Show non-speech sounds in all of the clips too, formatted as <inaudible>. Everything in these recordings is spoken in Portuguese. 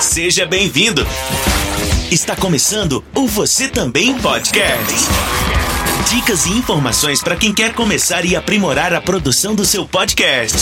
Seja bem-vindo. Está começando o Você Também Podcast. Dicas e informações para quem quer começar e aprimorar a produção do seu podcast.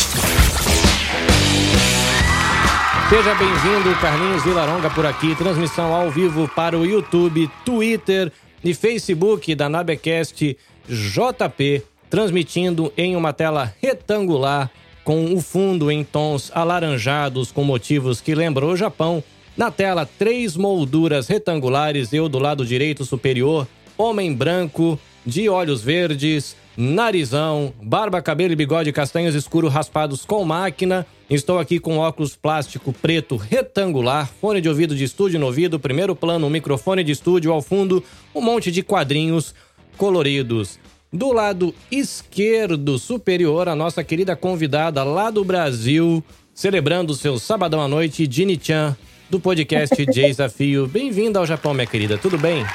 Seja bem-vindo, Carlinhos Vilaronga por aqui, transmissão ao vivo para o YouTube, Twitter e Facebook da Nabecast JP, transmitindo em uma tela retangular com o fundo em tons alaranjados com motivos que lembram o Japão. Na tela, três molduras retangulares, eu do lado direito superior, homem branco, de olhos verdes, narizão, barba, cabelo e bigode castanhos escuros raspados com máquina. Estou aqui com óculos plástico preto retangular, fone de ouvido de estúdio no ouvido, primeiro plano, um microfone de estúdio ao fundo, um monte de quadrinhos coloridos. Do lado esquerdo superior, a nossa querida convidada lá do Brasil, celebrando o seu sabadão à noite, Ginny Chan, do podcast <laughs> Desafio. Bem-vinda ao Japão, minha querida, tudo bem? <laughs>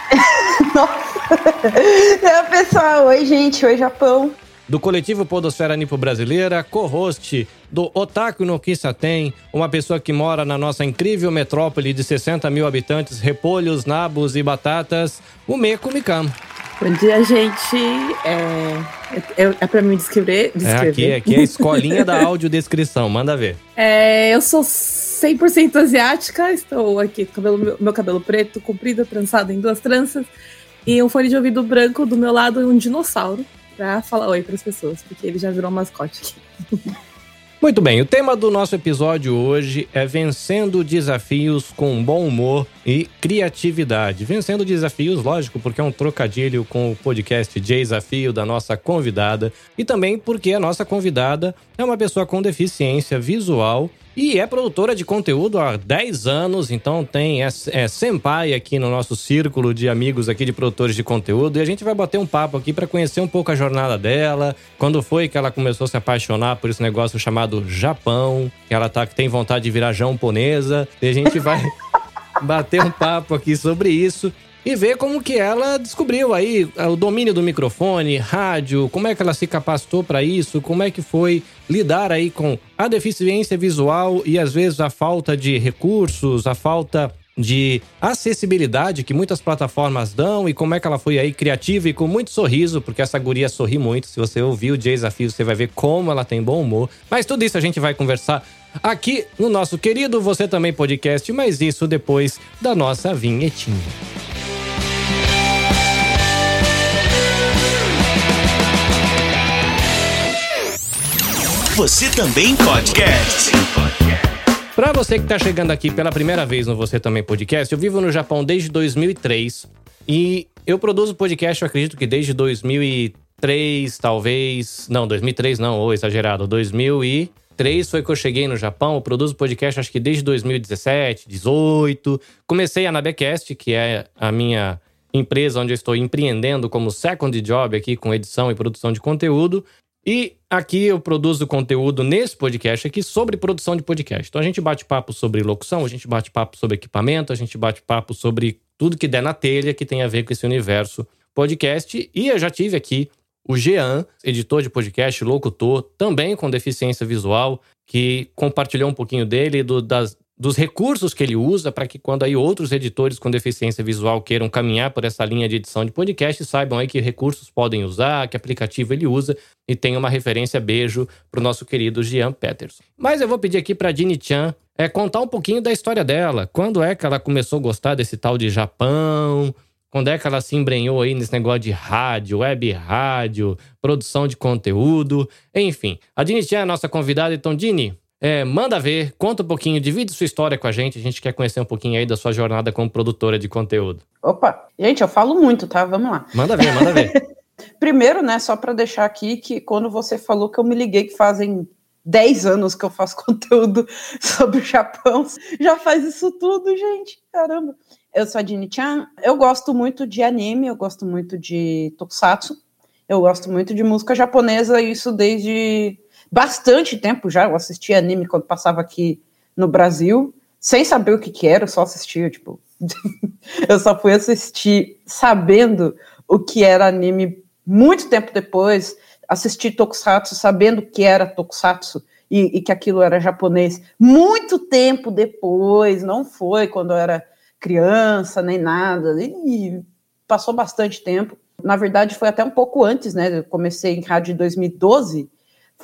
é, pessoal, oi, gente, oi, Japão. Do coletivo Podosfera Nipo Brasileira, co-host do Otaku no Kisaten, uma pessoa que mora na nossa incrível metrópole de 60 mil habitantes, repolhos, nabos e batatas, o Meco Mikam. Bom dia, gente. É, é, é para mim descrever, descrever. É aqui, aqui é a escolinha da audiodescrição, manda ver. É, eu sou 100% asiática, estou aqui com meu, meu cabelo preto, comprido, trançado em duas tranças, e um fone de ouvido branco do meu lado e um dinossauro, pra falar oi pras pessoas, porque ele já virou um mascote aqui. <laughs> Muito bem, o tema do nosso episódio hoje é vencendo desafios com bom humor e criatividade. Vencendo desafios, lógico, porque é um trocadilho com o podcast Desafio da nossa convidada e também porque a nossa convidada é uma pessoa com deficiência visual e é produtora de conteúdo há 10 anos, então tem é, é senpai aqui no nosso círculo de amigos aqui de produtores de conteúdo. E a gente vai bater um papo aqui para conhecer um pouco a jornada dela, quando foi que ela começou a se apaixonar por esse negócio chamado Japão, que ela tá que tem vontade de virar japonesa. E a gente vai <laughs> bater um papo aqui sobre isso e ver como que ela descobriu aí eh, o domínio do microfone, rádio, como é que ela se capacitou para isso, como é que foi lidar aí com a deficiência visual e às vezes a falta de recursos, a falta de acessibilidade que muitas plataformas dão e como é que ela foi aí criativa e com muito sorriso, porque essa guria sorri muito. Se você ouvir o desafio, você vai ver como ela tem bom humor. Mas tudo isso a gente vai conversar aqui no nosso querido Você Também Podcast, mas isso depois da nossa vinhetinha. Você também podcast. Para você que está chegando aqui pela primeira vez no Você Também Podcast, eu vivo no Japão desde 2003 e eu produzo podcast, eu acredito que desde 2003, talvez. Não, 2003 não, ou exagerado, 2003 foi que eu cheguei no Japão. Eu produzo podcast acho que desde 2017, 18. Comecei a Nabecast, que é a minha empresa onde eu estou empreendendo como second job aqui com edição e produção de conteúdo. E aqui eu produzo conteúdo nesse podcast aqui sobre produção de podcast. Então a gente bate papo sobre locução, a gente bate papo sobre equipamento, a gente bate papo sobre tudo que der na telha que tem a ver com esse universo podcast. E eu já tive aqui o Jean, editor de podcast, locutor, também com deficiência visual, que compartilhou um pouquinho dele, do, das, dos recursos que ele usa para que quando aí outros editores com deficiência visual queiram caminhar por essa linha de edição de podcast, saibam aí que recursos podem usar, que aplicativo ele usa e tem uma referência beijo para o nosso querido Jean Peterson. Mas eu vou pedir aqui para Dini Chan é, contar um pouquinho da história dela. Quando é que ela começou a gostar desse tal de Japão? Quando é que ela se embrenhou aí nesse negócio de rádio, web rádio, produção de conteúdo, enfim. A Dini Chan é a nossa convidada, então Dini, é, manda ver, conta um pouquinho, divide sua história com a gente. A gente quer conhecer um pouquinho aí da sua jornada como produtora de conteúdo. Opa, gente, eu falo muito, tá? Vamos lá. Manda ver, manda ver. <laughs> Primeiro, né, só para deixar aqui que quando você falou que eu me liguei que fazem 10 anos que eu faço <laughs> conteúdo sobre o Japão, já faz isso tudo, gente. Caramba. Eu sou a Dini Chan. Eu gosto muito de anime, eu gosto muito de tokusatsu. Eu gosto muito de música japonesa, isso desde bastante tempo já. Eu assistia anime quando passava aqui no Brasil, sem saber o que, que era, eu só assistia, tipo. <laughs> eu só fui assistir sabendo o que era anime muito tempo depois, assisti Tokusatsu sabendo o que era Tokusatsu e, e, que aquilo era japonês muito tempo depois, não foi quando eu era criança nem nada, e passou bastante tempo. Na verdade, foi até um pouco antes, né? Eu comecei em rádio em 2012,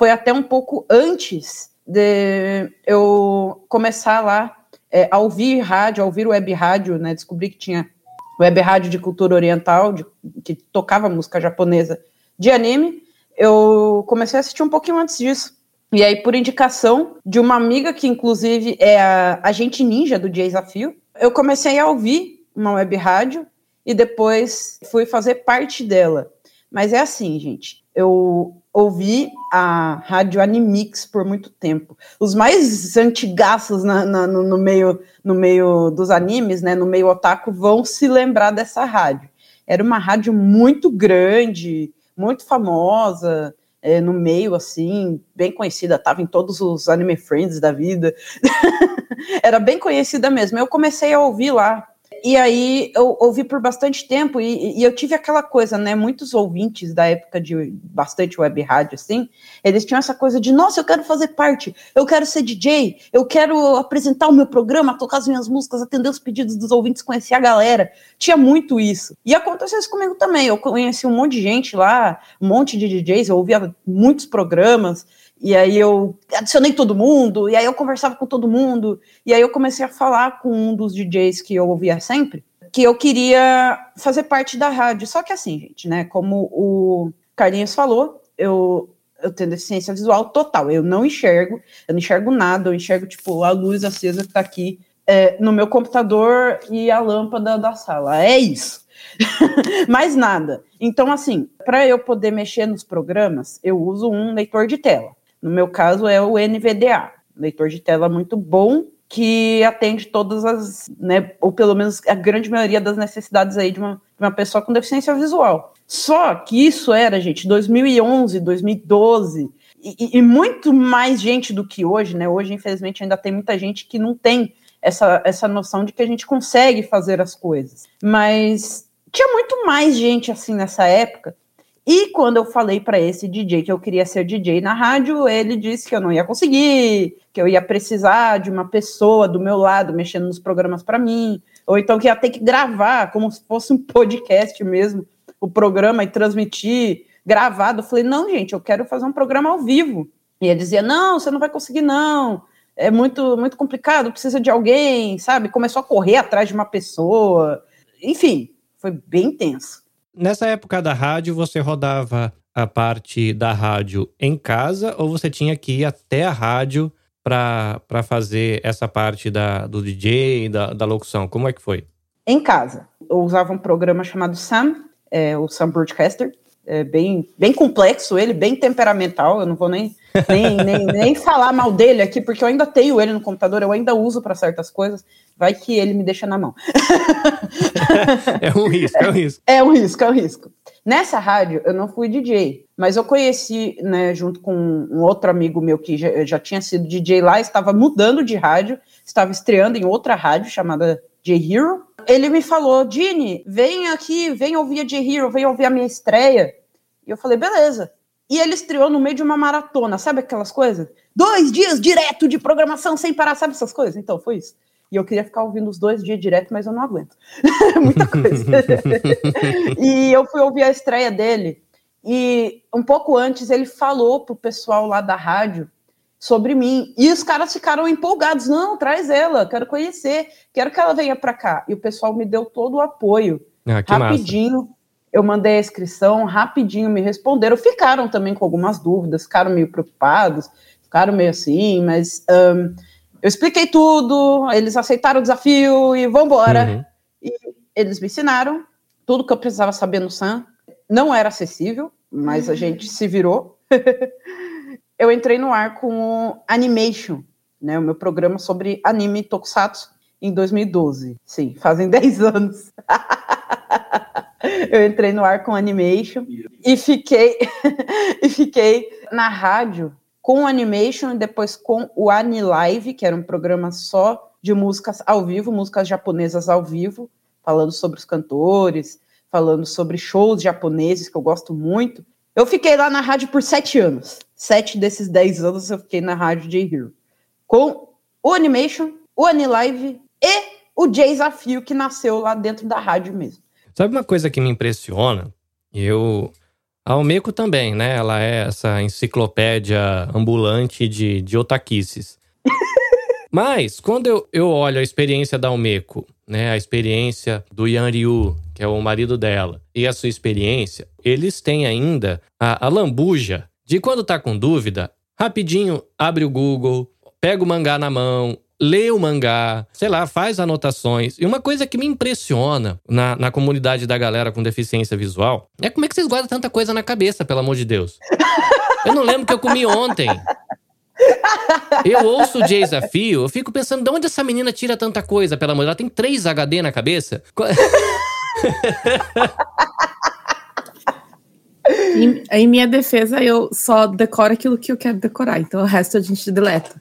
foi até um pouco antes de eu começar lá é, a ouvir rádio, a ouvir web rádio, né? Descobri que tinha web rádio de cultura oriental, de, que tocava música japonesa de anime. Eu comecei a assistir um pouquinho antes disso. E aí, por indicação de uma amiga que, inclusive, é a agente ninja do Desafio, eu comecei a ouvir uma web rádio e depois fui fazer parte dela. Mas é assim, gente, eu ouvi a rádio Animix por muito tempo. Os mais antigaços na, na, no, no, meio, no meio dos animes, né, no meio otaku, vão se lembrar dessa rádio. Era uma rádio muito grande, muito famosa, é, no meio, assim, bem conhecida, estava em todos os anime friends da vida. <laughs> Era bem conhecida mesmo. Eu comecei a ouvir lá e aí eu ouvi por bastante tempo e, e, eu tive aquela coisa, né? Muitos ouvintes da época de bastante web rádio, assim, eles tinham essa coisa de, nossa, eu quero fazer parte, eu quero ser DJ, eu quero apresentar o meu programa, tocar as minhas músicas, atender os pedidos dos ouvintes, conhecer a galera. Tinha muito isso. E aconteceu isso comigo também. Eu conheci um monte de gente lá, um monte de DJs, eu ouvia muitos programas. E aí eu adicionei todo mundo, e aí eu conversava com todo mundo, e aí eu comecei a falar com um dos DJs que eu ouvia sempre, que eu queria fazer parte da rádio. Só que assim, gente, né, como o Carlinhos falou, eu, eu tenho deficiência visual total, eu não enxergo, eu não enxergo nada, eu enxergo, tipo, a luz acesa que tá aqui é, no meu computador e a lâmpada da sala. É isso. <laughs> Mais nada. Então, assim, para eu poder mexer nos programas, eu uso um leitor de tela. No meu caso, é o NVDA, leitor de tela muito bom, que atende todas as, né, ou pelo menos a grande maioria das necessidades aí de uma, de uma pessoa com deficiência visual. Só que isso era, gente, 2011, 2012, e, e, muito mais gente do que hoje, né? Hoje, infelizmente, ainda tem muita gente que não tem essa, essa noção de que a gente consegue fazer as coisas. Mas tinha muito mais gente assim nessa época e quando eu falei para esse DJ que eu queria ser DJ na rádio, ele disse que eu não ia conseguir, que eu ia precisar de uma pessoa do meu lado mexendo nos programas para mim, ou então que ia ter que gravar como se fosse um podcast mesmo, o programa e transmitir gravado. Eu falei: "Não, gente, eu quero fazer um programa ao vivo". E ele dizia: "Não, você não vai conseguir não. É muito muito complicado, precisa de alguém", sabe? Começou a correr atrás de uma pessoa. Enfim, foi bem tenso. Nessa época da rádio, você rodava a parte da rádio em casa ou você tinha que ir até a rádio para fazer essa parte da, do DJ, da, da locução? Como é que foi? Em casa. Eu usava um programa chamado Sam, é, o Sam Broadcaster, é bem, bem complexo ele, bem temperamental. Eu não vou nem, nem, <laughs> nem, nem falar mal dele aqui, porque eu ainda tenho ele no computador, eu ainda uso para certas coisas. Vai que ele me deixa na mão. <laughs> é um risco, é um risco. É, é um risco, é um risco. Nessa rádio, eu não fui DJ, mas eu conheci, né, junto com um outro amigo meu que já, já tinha sido DJ lá, estava mudando de rádio, estava estreando em outra rádio chamada J-Hero. Ele me falou, Dini, vem aqui, vem ouvir a J-Hero, vem ouvir a minha estreia. E eu falei, beleza. E ele estreou no meio de uma maratona, sabe aquelas coisas? Dois dias direto de programação sem parar, sabe essas coisas? Então, foi isso. E eu queria ficar ouvindo os dois dias direto, mas eu não aguento. <laughs> Muita coisa. <laughs> e eu fui ouvir a estreia dele. E um pouco antes ele falou pro pessoal lá da rádio sobre mim. E os caras ficaram empolgados. Não, traz ela, quero conhecer, quero que ela venha para cá. E o pessoal me deu todo o apoio. Ah, rapidinho. Massa. Eu mandei a inscrição, rapidinho me responderam. Ficaram também com algumas dúvidas, ficaram meio preocupados, ficaram meio assim, mas um, eu expliquei tudo, eles aceitaram o desafio e vão embora. Uhum. E eles me ensinaram tudo que eu precisava saber no SAM. Não era acessível, mas a gente se virou. <laughs> eu entrei no ar com Animation, né, o meu programa sobre anime tokusatsu em 2012. Sim, fazem <laughs> 10 anos. <laughs> eu entrei no ar com Animation e fiquei <laughs> e fiquei na rádio com o Animation e depois com o Anilive, que era um programa só de músicas ao vivo, músicas japonesas ao vivo, falando sobre os cantores, falando sobre shows japoneses que eu gosto muito. Eu fiquei lá na rádio por sete anos. Sete desses dez anos eu fiquei na rádio J-Hero. Com o Animation, o Anilive e o Desafio que nasceu lá dentro da rádio mesmo. Sabe uma coisa que me impressiona? Eu. A Almeco também, né? Ela é essa enciclopédia ambulante de, de otaquices. <laughs> Mas, quando eu, eu olho a experiência da Almeco, né? A experiência do Yan Ryu, que é o marido dela, e a sua experiência, eles têm ainda a, a lambuja de quando tá com dúvida, rapidinho abre o Google, pega o mangá na mão, lê o mangá, sei lá, faz anotações. E uma coisa que me impressiona na, na comunidade da galera com deficiência visual é como é que vocês guardam tanta coisa na cabeça, pelo amor de Deus. Eu não lembro o que eu comi ontem. Eu ouço o desafio, eu fico pensando, de onde essa menina tira tanta coisa, pelo amor de Deus? Ela tem três HD na cabeça? <laughs> Em, em, minha defesa, eu só decoro aquilo que eu quero decorar, então o resto a gente deleta.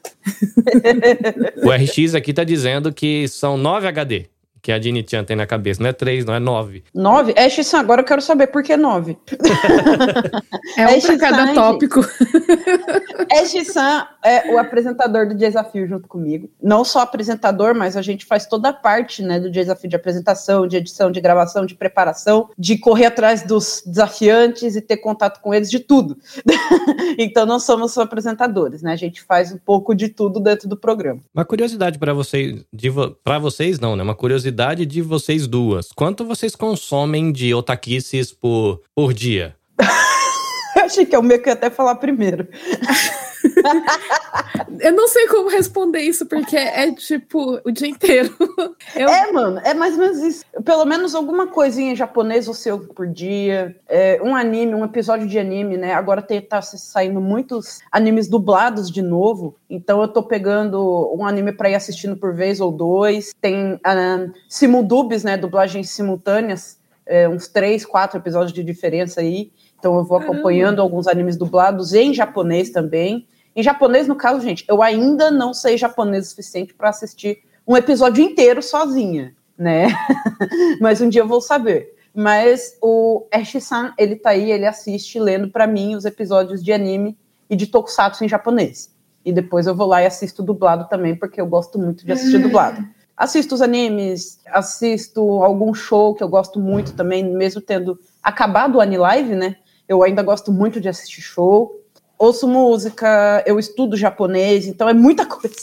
o RX aqui tá dizendo que são 9 HD que a Dini Chan tem na cabeça. Não é três, não é nove. Nove? É, X-San, agora eu quero saber por que nove. é <laughs> um é pra cada tópico. <laughs> é X-San é o apresentador do desafio junto comigo. Não só apresentador, mas a gente faz toda a parte né, do desafio de apresentação, de edição, de gravação, de preparação, de correr atrás dos desafiantes e ter contato com eles, de tudo. <laughs> então não somos só apresentadores, né? A gente faz um pouco de tudo dentro do programa. Uma curiosidade para vocês, para vocês não, né? Uma curiosidade curiosidade de vocês duas. Quanto vocês consomem de otaquices por, por dia? <laughs> Achei que é o meu que ia até falar primeiro. <laughs> <laughs> eu não sei como responder isso, porque é tipo o dia inteiro. <laughs> Eu... É, mano, é mais ou menos isso. Pelo menos alguma coisinha japonês ou seu por dia. É, um anime, um episódio de anime, né? Agora tem, tá saindo muitos animes dublados de novo. Então eu tô pegando um anime para ir assistindo por vez ou dois. Tem uh, simuldubs, né? Dublagens simultâneas. É, uns três, quatro episódios de diferença aí. Então eu vou acompanhando alguns animes dublados em japonês também. Em japonês, no caso, gente, eu ainda não sei japonês o suficiente para assistir um episódio inteiro sozinha, né? <laughs> Mas um dia eu vou saber. Mas o Ash-san, ele tá aí, ele assiste lendo para mim os episódios de anime e de tokusatsu em japonês. E depois eu vou lá e assisto dublado também, porque eu gosto muito de assistir dublado. Assisto os animes, assisto algum show que eu gosto muito também, mesmo tendo acabado o Anilive, né? Eu ainda gosto muito de assistir show ouço música, eu estudo japonês, então é muita <laughs> coisa.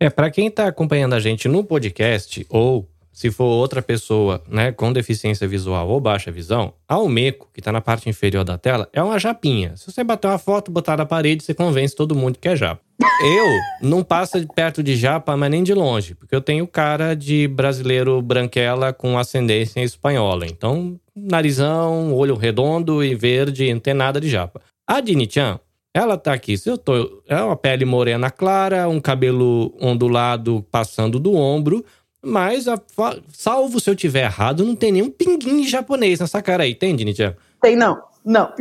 É, para quem tá acompanhando a gente no podcast, ou se for outra pessoa, né, com deficiência visual ou baixa visão, a Almeco, que tá na parte inferior da tela, é uma japinha. Se você bater uma foto, botar na parede, você convence todo mundo que é japa. Eu não passo perto de japa, mas nem de longe, porque eu tenho cara de brasileiro branquela com ascendência espanhola. Então, narizão, olho redondo e verde, não tem nada de japa. A Dini-chan, ela tá aqui, se eu tô, é uma pele morena clara, um cabelo ondulado passando do ombro, mas a, salvo se eu tiver errado, não tem nenhum pinguim japonês nessa cara aí, tem, Dinitia? Tem não. Não.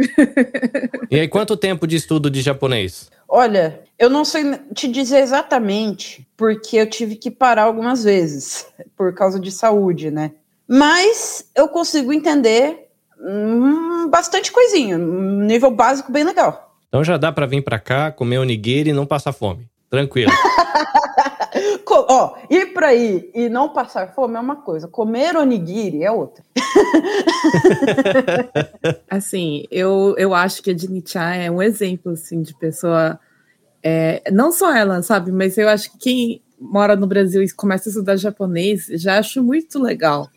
e aí, quanto tempo de estudo de japonês? Olha, eu não sei te dizer exatamente, porque eu tive que parar algumas vezes, por causa de saúde, né? Mas eu consigo entender hum, bastante coisinha, um nível básico bem legal. Então já dá para vir para cá, comer onigiri e não passar fome. Tranquilo. <laughs> Ó, ir para aí e não passar fome é uma coisa, comer onigiri é outra. <laughs> assim, eu, eu acho que a Dini-chan é um exemplo assim, de pessoa. É, não só ela, sabe? Mas eu acho que quem mora no Brasil e começa a estudar japonês já acho muito legal.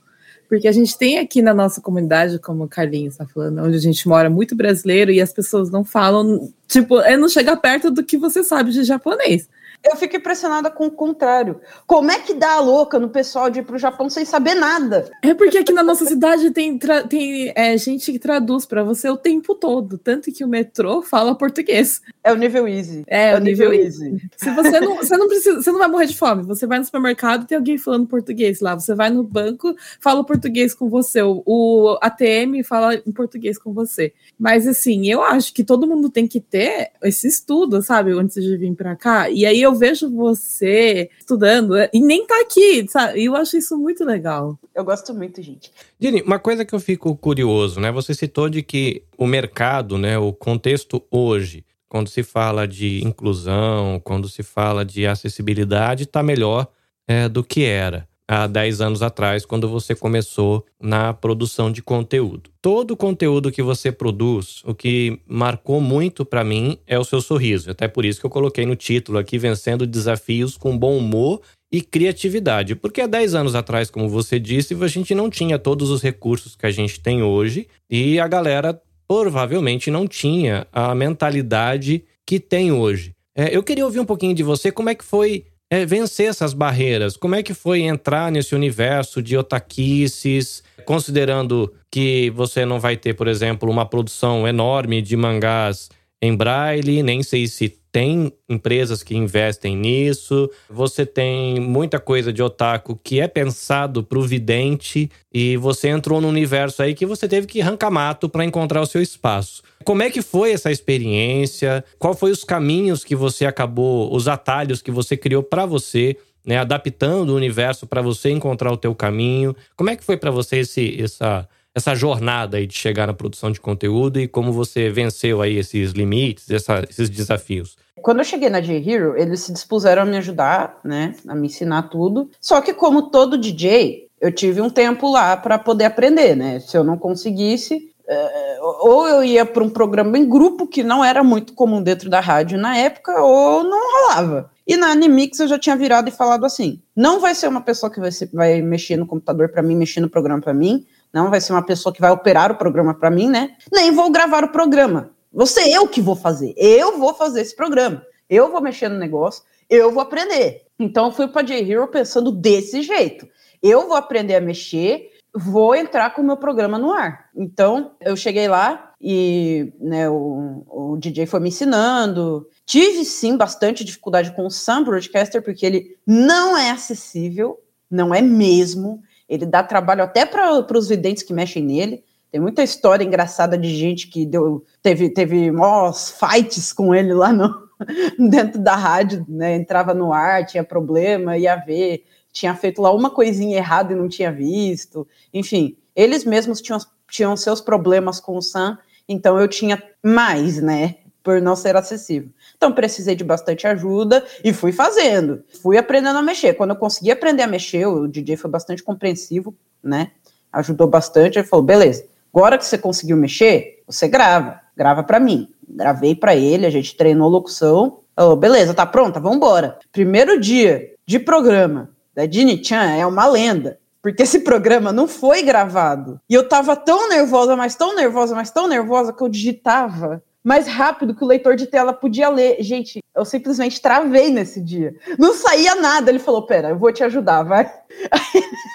Porque a gente tem aqui na nossa comunidade, como o Carlinhos está falando, onde a gente mora muito brasileiro e as pessoas não falam, tipo, é não chega perto do que você sabe de japonês. Eu fico impressionada com o contrário. Como é que dá a louca no pessoal de ir pro Japão sem saber nada? É porque aqui na nossa cidade tem, tem é, gente que traduz para você o tempo todo. Tanto que o metrô fala português. É o nível easy. É, é o nível, nível easy. easy. Se você não, você não precisa, você não vai morrer de fome. Você vai no supermercado tem alguém falando português lá. Você vai no banco, fala português com você. O, o ATM fala em português com você. Mas assim, eu acho que todo mundo tem que ter esse estudo, sabe, antes de vir para cá. E aí eu eu vejo você estudando e nem tá aqui, sabe? E eu acho isso muito legal. Eu gosto muito, gente. Dini, uma coisa que eu fico curioso, né? Você citou de que o mercado, né, o contexto hoje, quando se fala de inclusão, quando se fala de acessibilidade, está melhor é, do que era há 10 anos atrás, quando você começou na produção de conteúdo. Todo o conteúdo que você produz, o que marcou muito para mim é o seu sorriso. Até por isso que eu coloquei no título aqui Vencendo Desafios com Bom Humor e Criatividade. Porque há 10 anos atrás, como você disse, a gente não tinha todos os recursos que a gente tem hoje e a galera provavelmente não tinha a mentalidade que tem hoje. É, eu queria ouvir um pouquinho de você, como é que foi é, vencer essas barreiras? Como é que foi entrar nesse universo de otaquices, considerando que você não vai ter, por exemplo, uma produção enorme de mangás em braille, nem sei se tem empresas que investem nisso. Você tem muita coisa de otaku que é pensado para o vidente e você entrou num universo aí que você teve que arrancar mato para encontrar o seu espaço. Como é que foi essa experiência? Qual foi os caminhos que você acabou, os atalhos que você criou para você? Né, adaptando o universo para você encontrar o teu caminho. Como é que foi para você esse, essa, essa jornada aí de chegar na produção de conteúdo e como você venceu aí esses limites, essa, esses desafios? Quando eu cheguei na J-Hero, eles se dispuseram a me ajudar, né, a me ensinar tudo. Só que como todo DJ, eu tive um tempo lá para poder aprender, né? Se eu não conseguisse, é, ou eu ia para um programa em grupo, que não era muito comum dentro da rádio na época, ou não rolava. E na Animix eu já tinha virado e falado assim: não vai ser uma pessoa que vai, vai mexer no computador para mim, mexer no programa para mim, não vai ser uma pessoa que vai operar o programa para mim, né? Nem vou gravar o programa. Você eu que vou fazer. Eu vou fazer esse programa. Eu vou mexer no negócio, eu vou aprender. Então eu fui para J-Hero pensando desse jeito. Eu vou aprender a mexer, vou entrar com o meu programa no ar. Então eu cheguei lá e né, o, o DJ foi me ensinando. Tive sim bastante dificuldade com o Sam Broadcaster, porque ele não é acessível, não é mesmo. Ele dá trabalho até para os videntes que mexem nele. Tem muita história engraçada de gente que deu, teve, teve mós fights com ele lá no, <laughs> dentro da rádio, né? Entrava no ar, tinha problema, ia ver, tinha feito lá uma coisinha errada e não tinha visto. Enfim, eles mesmos tinham, tinham seus problemas com o Sam, então eu tinha mais, né? Por não ser acessível. Então precisei de bastante ajuda e fui fazendo. Fui aprendendo a mexer. Quando eu consegui aprender a mexer, o DJ foi bastante compreensivo, né? Ajudou bastante. Ele falou: beleza, agora que você conseguiu mexer, você grava. Grava para mim. Gravei para ele, a gente treinou locução. Falou, beleza, tá pronta? Vamos embora. Primeiro dia de programa da Dini Chan é uma lenda porque esse programa não foi gravado. E eu tava tão nervosa, mas tão nervosa, mas tão nervosa que eu digitava mais rápido que o leitor de tela podia ler. Gente, eu simplesmente travei nesse dia. Não saía nada. Ele falou: Pera, eu vou te ajudar, vai. <laughs>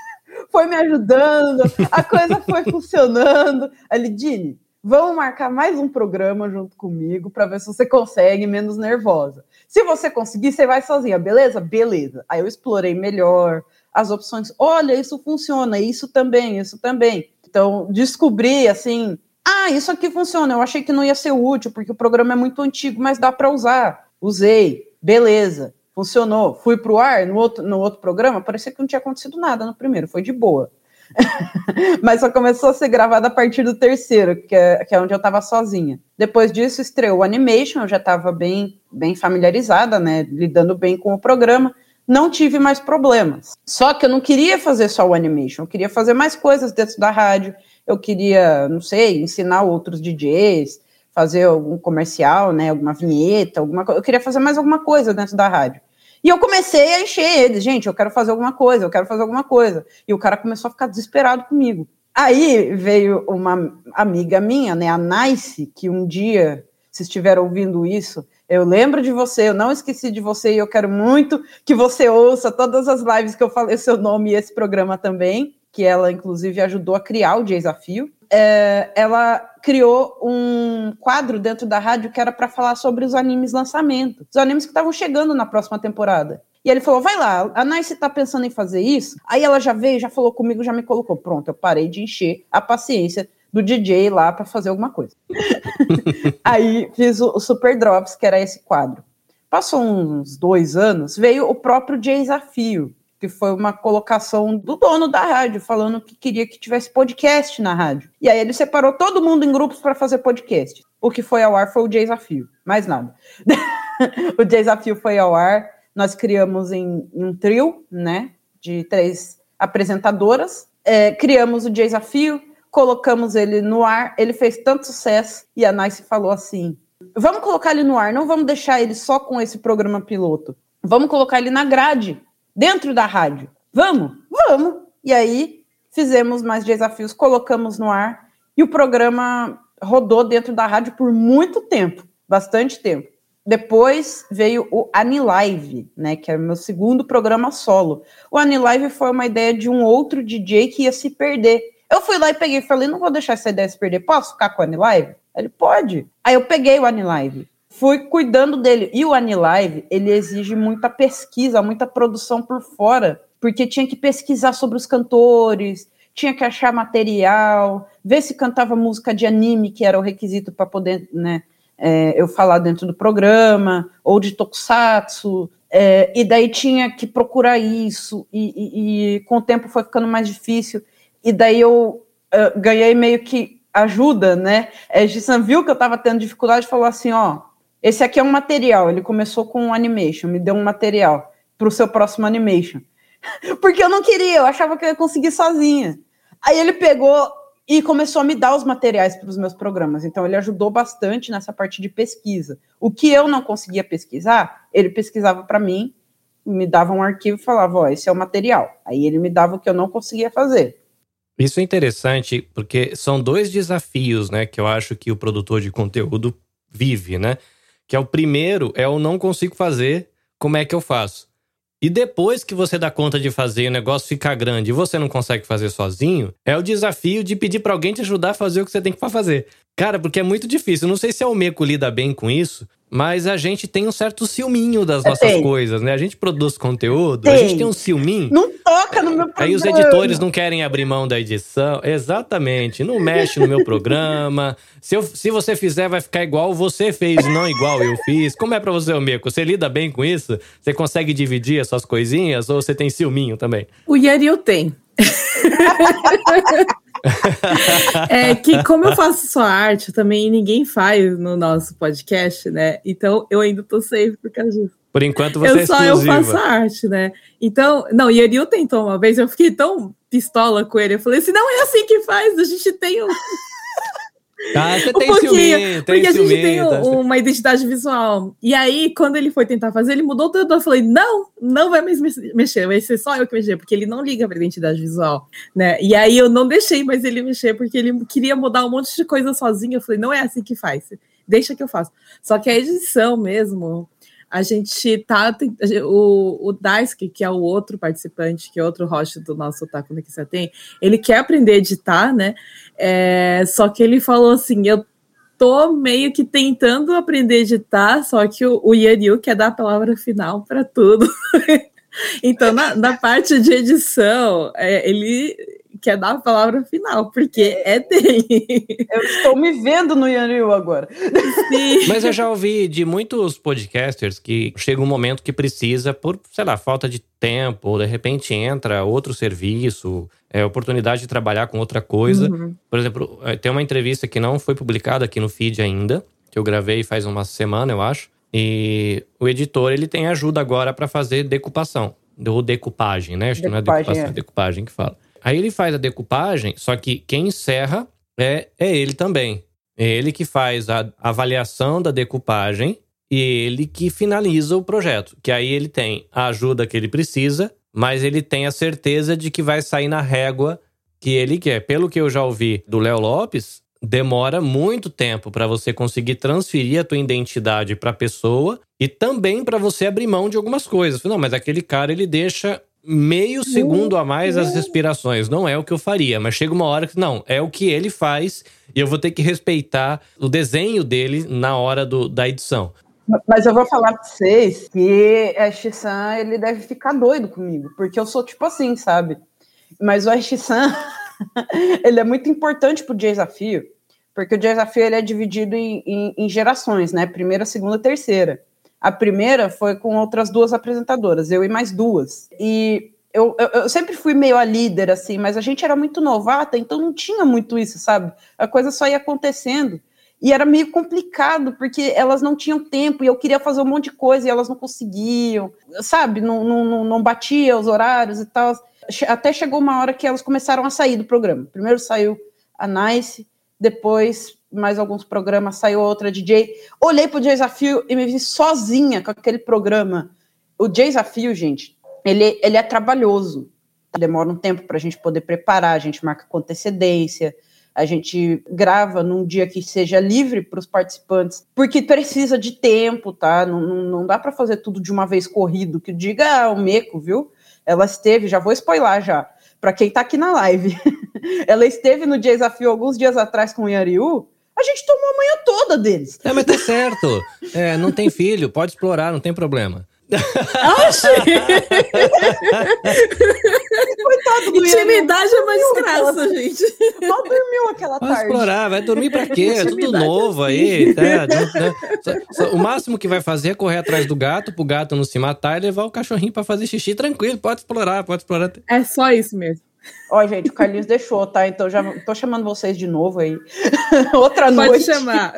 Foi me ajudando, a coisa foi funcionando. Aí Dini, vamos marcar mais um programa junto comigo para ver se você consegue menos nervosa. Se você conseguir, você vai sozinha, beleza? Beleza. Aí eu explorei melhor as opções. Olha, isso funciona, isso também, isso também. Então, descobri assim ah, isso aqui funciona. Eu achei que não ia ser útil, porque o programa é muito antigo, mas dá para usar. Usei, beleza, funcionou. Fui para o ar no outro, no outro programa, parecia que não tinha acontecido nada no primeiro, foi de boa. <laughs> mas só começou a ser gravada a partir do terceiro, que é, que é onde eu estava sozinha. Depois disso, estreou o Animation, eu já estava bem, bem familiarizada, né, lidando bem com o programa não tive mais problemas. Só que eu não queria fazer só o animation, eu queria fazer mais coisas dentro da rádio, eu queria, não sei, ensinar outros DJs, fazer algum comercial, né, alguma vinheta, alguma Eu queria fazer mais alguma coisa dentro da rádio. E eu comecei a encher eles, gente, eu quero fazer alguma coisa, eu quero fazer alguma coisa. E o cara começou a ficar desesperado comigo. Aí veio uma amiga minha, né, a Nice, que um dia, se estiver ouvindo isso, eu lembro de você, eu não esqueci de você e eu quero muito que você ouça todas as lives que eu falei seu nome e esse programa também que ela inclusive ajudou a criar o desafio, é, ela criou um quadro dentro da rádio que era para falar sobre os animes lançamento, os animes que estavam chegando na próxima temporada. E ele falou: vai lá, a Nice tá pensando em fazer isso. Aí ela já veio, já falou comigo, já me colocou. Pronto, eu parei de encher a paciência do DJ lá para fazer alguma coisa. <laughs> Aí fiz o, o Super Drops, que era esse quadro. Passou uns dois anos, veio o próprio Desafio, que foi uma colocação do dono da rádio, falando que queria que tivesse podcast na rádio. E aí ele separou todo mundo em grupos para fazer podcast. O que foi ao ar foi o Desafio, mais nada. <laughs> o Desafio foi ao ar, nós criamos em, em um trio, né, de três apresentadoras, é, criamos o Desafio, colocamos ele no ar, ele fez tanto sucesso, e a Nice falou assim, vamos colocar ele no ar, não vamos deixar ele só com esse programa piloto, vamos colocar ele na grade, dentro da rádio. Vamos? Vamos! E aí fizemos mais desafios, colocamos no ar e o programa rodou dentro da rádio por muito tempo, bastante tempo. Depois veio o Anilive, né, que é o meu segundo programa solo. O Anilive foi uma ideia de um outro DJ que ia se perder. Eu fui lá e peguei e falei, não vou deixar essa ideia se perder, posso ficar com o Anilive? Ele pode. Aí eu peguei o Anilive fui cuidando dele. E o Anilive, ele exige muita pesquisa, muita produção por fora, porque tinha que pesquisar sobre os cantores, tinha que achar material, ver se cantava música de anime, que era o requisito para poder, né, é, eu falar dentro do programa, ou de tokusatsu, é, e daí tinha que procurar isso, e, e, e, com o tempo foi ficando mais difícil, e daí eu uh, ganhei meio que ajuda, né? É, Gissan viu que eu estava tendo dificuldade e falou assim, ó, esse aqui é um material, ele começou com um animation, me deu um material para o seu próximo animation. <laughs> Porque eu não queria, eu achava que eu ia conseguir sozinha. Aí ele pegou e começou a me dar os materiais para os meus programas. Então ele ajudou bastante nessa parte de pesquisa. O que eu não conseguia pesquisar, ele pesquisava para mim, me dava um arquivo e falava: Ó, esse é o material. Aí ele me dava o que eu não conseguia fazer. Isso é interessante porque são dois desafios, né, que eu acho que o produtor de conteúdo vive, né? Que é o primeiro, é o não consigo fazer, como é que eu faço? E depois que você dá conta de fazer e o negócio ficar grande e você não consegue fazer sozinho, é o desafio de pedir para alguém te ajudar a fazer o que você tem que fazer. Cara, porque é muito difícil. Não sei se a Almeco lida bem com isso, mas a gente tem um certo ciúminho das nossas tem. coisas, né? A gente produz conteúdo, tem. a gente tem um ciúminho. Não toca no meu programa. Aí os editores não querem abrir mão da edição. Exatamente. Não mexe no meu programa. Se, eu, se você fizer, vai ficar igual você fez, não igual eu fiz. Como é pra você, Omeco? Você lida bem com isso? Você consegue dividir as suas coisinhas ou você tem ciúminho também? O Yaril tem. <laughs> <laughs> é que como eu faço só arte, também ninguém faz no nosso podcast, né? Então eu ainda tô safe por causa disso. Por enquanto você eu é só eu faço arte, né? Então, não, e ele tentou uma vez, eu fiquei tão pistola com ele, eu falei assim, não é assim que faz, a gente tem um ah, você um tem ciúme, Porque a gente tem uma identidade visual. E aí, quando ele foi tentar fazer, ele mudou tudo. Eu falei, não, não vai mais mexer, vai ser só eu que mexer, porque ele não liga para identidade visual, né? E aí eu não deixei mais ele mexer, porque ele queria mudar um monte de coisa sozinho. Eu falei, não é assim que faz, deixa que eu faço. Só que a edição mesmo, a gente tá. O, o Daisuke, que é o outro participante, que é outro host do nosso Otaku no que você tem, ele quer aprender a editar, né? É, só que ele falou assim: eu tô meio que tentando aprender a editar, só que o, o Yanyu quer dar a palavra final para tudo. <laughs> então, na, na, parte de edição, é, ele quer dar a palavra final, porque é dele. Eu estou me vendo no Yanryu agora. Sim. Mas eu já ouvi de muitos podcasters que chega um momento que precisa, por, sei lá, falta de tempo, ou de repente entra outro serviço, é, oportunidade de trabalhar com outra coisa. Uhum. Por exemplo, é, tem uma entrevista que não foi publicada aqui no feed ainda, que eu gravei faz uma semana, eu acho. E o editor, ele tem ajuda agora para fazer decupação. Ou decupagem, né? Acho decupagem, que não é decupação, é. é decupagem que fala. Aí ele faz a decupagem, só que quem encerra é, é ele também. É ele que faz a avaliação da decupagem e ele que finaliza o projeto. Que aí ele tem a ajuda que ele precisa, mas ele tem a certeza de que vai sair na régua que ele quer. Pelo que eu já ouvi do Léo Lopes, demora muito tempo para você conseguir transferir a tua identidade para a pessoa e também para você abrir mão de algumas coisas. Não, mas aquele cara ele deixa meio segundo a mais as respirações. Não é o que eu faria, mas chega uma hora que não, é o que ele faz e eu vou ter que respeitar o desenho dele na hora do, da edição. Mas eu vou falar pra vocês que a X-San, ele deve ficar doido comigo, porque eu sou tipo assim, sabe? Mas o X-San, <laughs> ele é muito importante pro desafio, porque o desafio ele é dividido em, em, em gerações, né? Primeira, segunda, terceira. A primeira foi com outras duas apresentadoras, eu e mais duas. E eu, eu, eu, sempre fui meio a líder, assim, mas a gente era muito novata, então não tinha muito isso, sabe? A coisa só ia acontecendo. E era meio complicado, porque elas não tinham tempo, e eu queria fazer um monte de coisa, e elas não conseguiam, sabe? Não, não, não batia os horários e tal. Até chegou uma hora que elas começaram a sair do programa. Primeiro saiu a Nice, depois mais alguns programas, saiu outra DJ. Olhei pro Desafio e me vi sozinha com aquele programa. O Desafio, gente, ele, ele é trabalhoso. Demora um tempo para a gente poder preparar, a gente marca com antecedência, a gente grava num dia que seja livre para os participantes, porque precisa de tempo, tá? Não, não, não dá para fazer tudo de uma vez corrido, que diga o Meco, viu? Ela esteve, já vou spoiler já, para quem está aqui na live. <laughs> ela esteve no desafio alguns dias atrás com o Yariu, a gente tomou a manhã toda deles. É, mas tá certo. É, não tem filho, pode explorar, não tem problema. Oxi! Coitado do Intimidade é mais graça, gente. Mal dormiu aquela vai tarde. explorar, vai dormir pra quê? É tudo novo aí. Tá? o máximo que vai fazer é correr atrás do gato, pro gato não se matar e levar o cachorrinho pra fazer xixi tranquilo. Pode explorar, pode explorar. É só isso mesmo. Ó, gente, o Carlinhos deixou, tá? Então já tô chamando vocês de novo aí. <laughs> Outra noite. Pode chamar.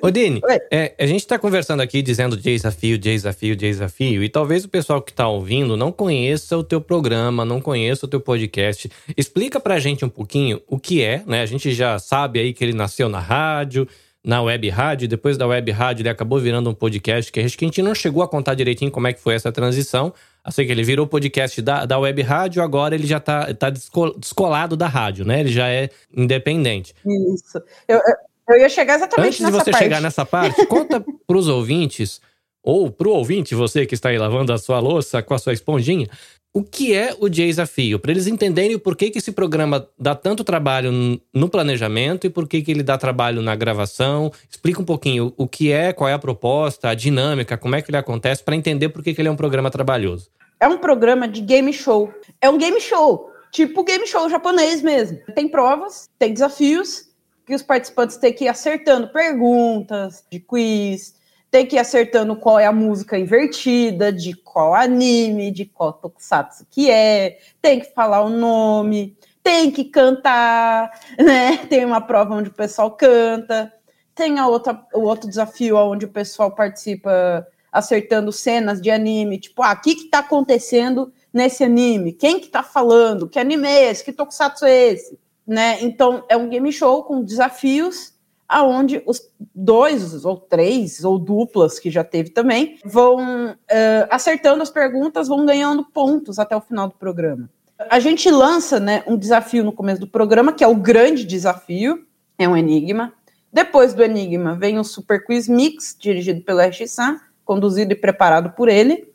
Ô, Dini, é, a gente tá conversando aqui dizendo desafio, desafio, desafio, e talvez o pessoal que tá ouvindo não conheça o teu programa, não conheça o teu podcast. Explica pra gente um pouquinho o que é, né? A gente já sabe aí que ele nasceu na rádio, na web rádio, depois da web rádio ele acabou virando um podcast, que a gente não chegou a contar direitinho como é que foi essa transição. Assim que ele virou podcast da, da web rádio, agora ele já tá, tá descolado da rádio, né? Ele já é independente. Isso. Eu, eu ia chegar exatamente Antes de você parte. chegar nessa parte, conta <laughs> pros ouvintes, ou pro ouvinte, você que está aí lavando a sua louça com a sua esponjinha, o que é o desafio, para eles entenderem o porquê que esse programa dá tanto trabalho no planejamento e por que ele dá trabalho na gravação. Explica um pouquinho o que é, qual é a proposta, a dinâmica, como é que ele acontece, para entender por que ele é um programa trabalhoso. É um programa de game show. É um game show, tipo game show japonês mesmo. Tem provas, tem desafios que os participantes têm que ir acertando perguntas de quiz, tem que ir acertando qual é a música invertida, de qual anime, de qual tokusatsu que é, tem que falar o nome, tem que cantar, <laughs> né? Tem uma prova onde o pessoal canta, tem a outra, o outro desafio onde o pessoal participa acertando cenas de anime, tipo, ah, o que que tá acontecendo nesse anime? Quem que tá falando? Que anime é esse? Que tokusatsu é esse? Né? Então, é um game show com desafios aonde os dois ou três ou duplas que já teve também vão uh, acertando as perguntas, vão ganhando pontos até o final do programa. A gente lança né, um desafio no começo do programa, que é o grande desafio, é um enigma. Depois do enigma vem o Super Quiz Mix, dirigido pelo San, conduzido e preparado por ele.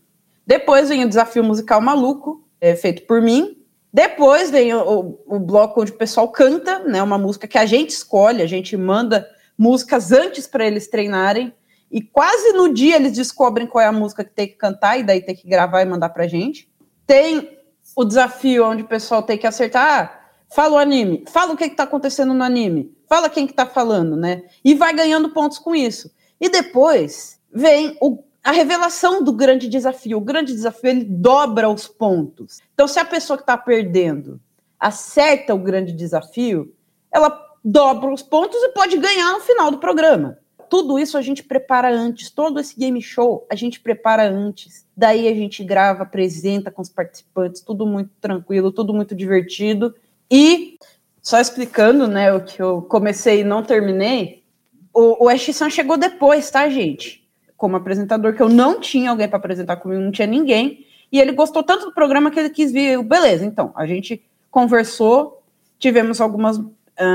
Depois vem o desafio musical maluco, é, feito por mim, depois vem o, o, bloco onde o pessoal canta, né? Uma música que a gente escolhe, a gente manda músicas antes para eles treinarem. E quase no dia eles descobrem qual é a música que tem que cantar, e daí tem que gravar e mandar pra gente. Tem o desafio onde o pessoal tem que acertar. Ah, fala o anime, fala o que, que tá acontecendo no anime, fala quem que tá falando, né? E vai ganhando pontos com isso. E depois vem o a revelação do grande desafio. O grande desafio ele dobra os pontos. Então, se a pessoa que está perdendo acerta o grande desafio, ela dobra os pontos e pode ganhar no final do programa. Tudo isso a gente prepara antes, todo esse game show a gente prepara antes. Daí a gente grava, apresenta com os participantes, tudo muito tranquilo, tudo muito divertido. E só explicando, né, o que eu comecei e não terminei, o, o Ash-san chegou depois, tá, gente? Como apresentador, que eu não tinha alguém para apresentar comigo, não tinha ninguém. E ele gostou tanto do programa que ele quis vir. Beleza, então, a gente conversou, tivemos algumas uh,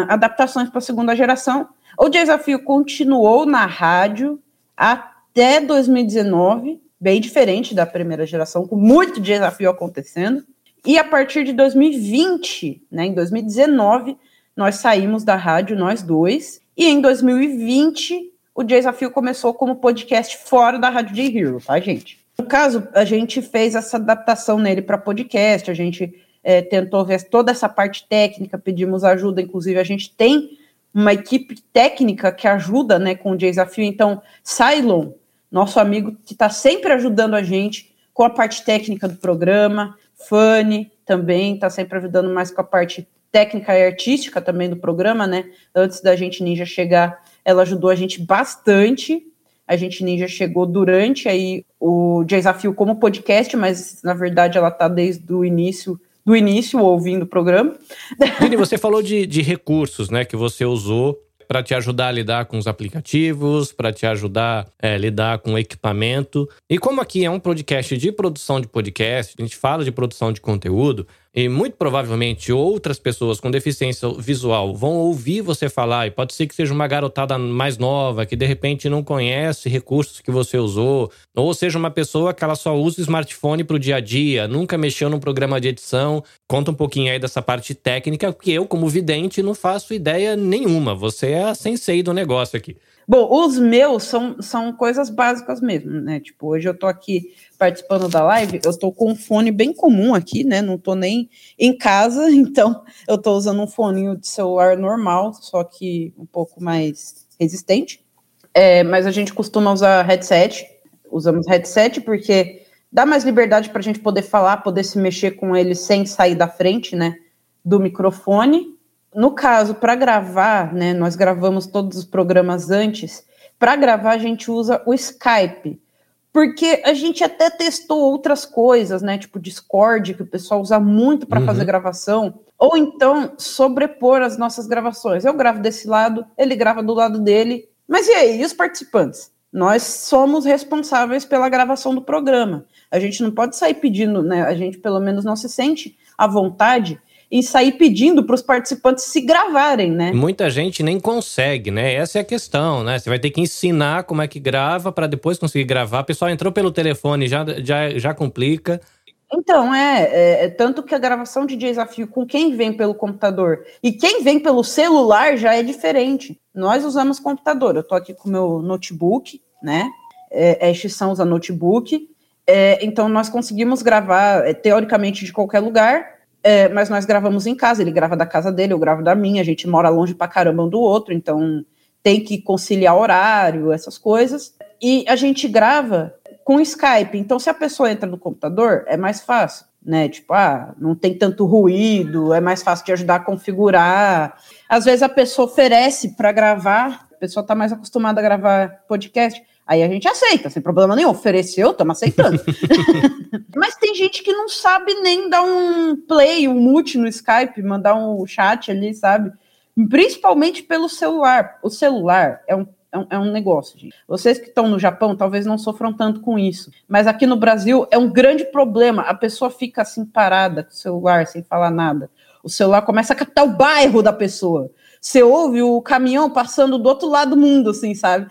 adaptações para a segunda geração. O desafio continuou na rádio até 2019, bem diferente da primeira geração, com muito desafio acontecendo. E a partir de 2020, né, em 2019, nós saímos da rádio, nós dois. E em 2020, o desafio começou como podcast fora da Rádio de Hero, tá, gente? No caso, a gente fez essa adaptação nele para podcast, a gente é, tentou ver toda essa parte técnica, pedimos ajuda, inclusive a gente tem uma equipe técnica que ajuda né, com o desafio. Então, Cylon, nosso amigo que está sempre ajudando a gente com a parte técnica do programa. Fanny também está sempre ajudando mais com a parte técnica e artística também do programa, né? Antes da gente Ninja chegar, ela ajudou a gente bastante. A gente Ninja chegou durante aí o desafio como podcast, mas na verdade ela está desde o início do início ouvindo o programa. Vini, você falou de, de recursos, né, que você usou para te ajudar a lidar com os aplicativos, para te ajudar a é, lidar com o equipamento. E como aqui é um podcast de produção de podcast, a gente fala de produção de conteúdo, e muito provavelmente outras pessoas com deficiência visual vão ouvir você falar, e pode ser que seja uma garotada mais nova, que de repente não conhece recursos que você usou, ou seja uma pessoa que ela só usa o smartphone para o dia a dia, nunca mexeu num programa de edição. Conta um pouquinho aí dessa parte técnica, porque eu, como vidente, não faço ideia nenhuma. Você é a sensei do negócio aqui. Bom, os meus são, são coisas básicas mesmo, né? Tipo, hoje eu tô aqui participando da live, eu tô com um fone bem comum aqui, né? Não tô nem em casa, <laughs> então eu tô usando um foninho de celular normal, só que um pouco mais resistente. É, mas a gente costuma usar headset, usamos headset porque dá mais liberdade para a gente poder falar, poder se mexer com ele sem sair da frente, né? Do microfone no caso, para gravar, né, nós gravamos todos os programas antes. Para gravar, a gente usa o Skype, porque a gente até testou outras coisas, né, tipo Discord, que o pessoal usa muito para uhum. fazer gravação, ou então sobrepor as nossas gravações. Eu gravo desse lado, ele grava do lado dele. Mas e aí, e os participantes? Nós somos responsáveis pela gravação do programa. A gente não pode sair pedindo, né? A gente pelo menos não se sente à vontade e sair pedindo para os participantes se gravarem, né? Muita gente nem consegue, né? Essa é a questão, né? Você vai ter que ensinar como é que grava para depois conseguir gravar. O pessoal entrou pelo telefone, já, já, já complica. Então, é, é, é, tanto que a gravação de desafio com quem vem pelo computador e quem vem pelo celular já é diferente. Nós usamos computador, eu tô aqui com meu notebook, né? É, é são usa notebook, é, então nós conseguimos gravar, é, teoricamente, de qualquer lugar, é, mas nós gravamos em casa, ele grava da casa dele, eu gravo da minha, a gente mora longe pra caramba um do outro, então tem que conciliar horário, essas coisas. E a gente grava com Skype, então se a pessoa entra no computador, é mais fácil, né? Tipo, ah, não tem tanto ruído, é mais fácil de ajudar a configurar. Às vezes a pessoa oferece para gravar, a pessoa está mais acostumada a gravar podcast. Aí a gente aceita, sem problema nenhum. Ofereceu, estamos aceitando. <laughs> Mas tem gente que não sabe nem dar um play, um mute no Skype, mandar um chat ali, sabe? Principalmente pelo celular. O celular é um, é um, é um negócio, gente. Vocês que estão no Japão talvez não sofram tanto com isso. Mas aqui no Brasil é um grande problema. A pessoa fica assim parada com o celular, sem falar nada. O celular começa a captar o bairro da pessoa você ouve o caminhão passando do outro lado do mundo, assim, sabe?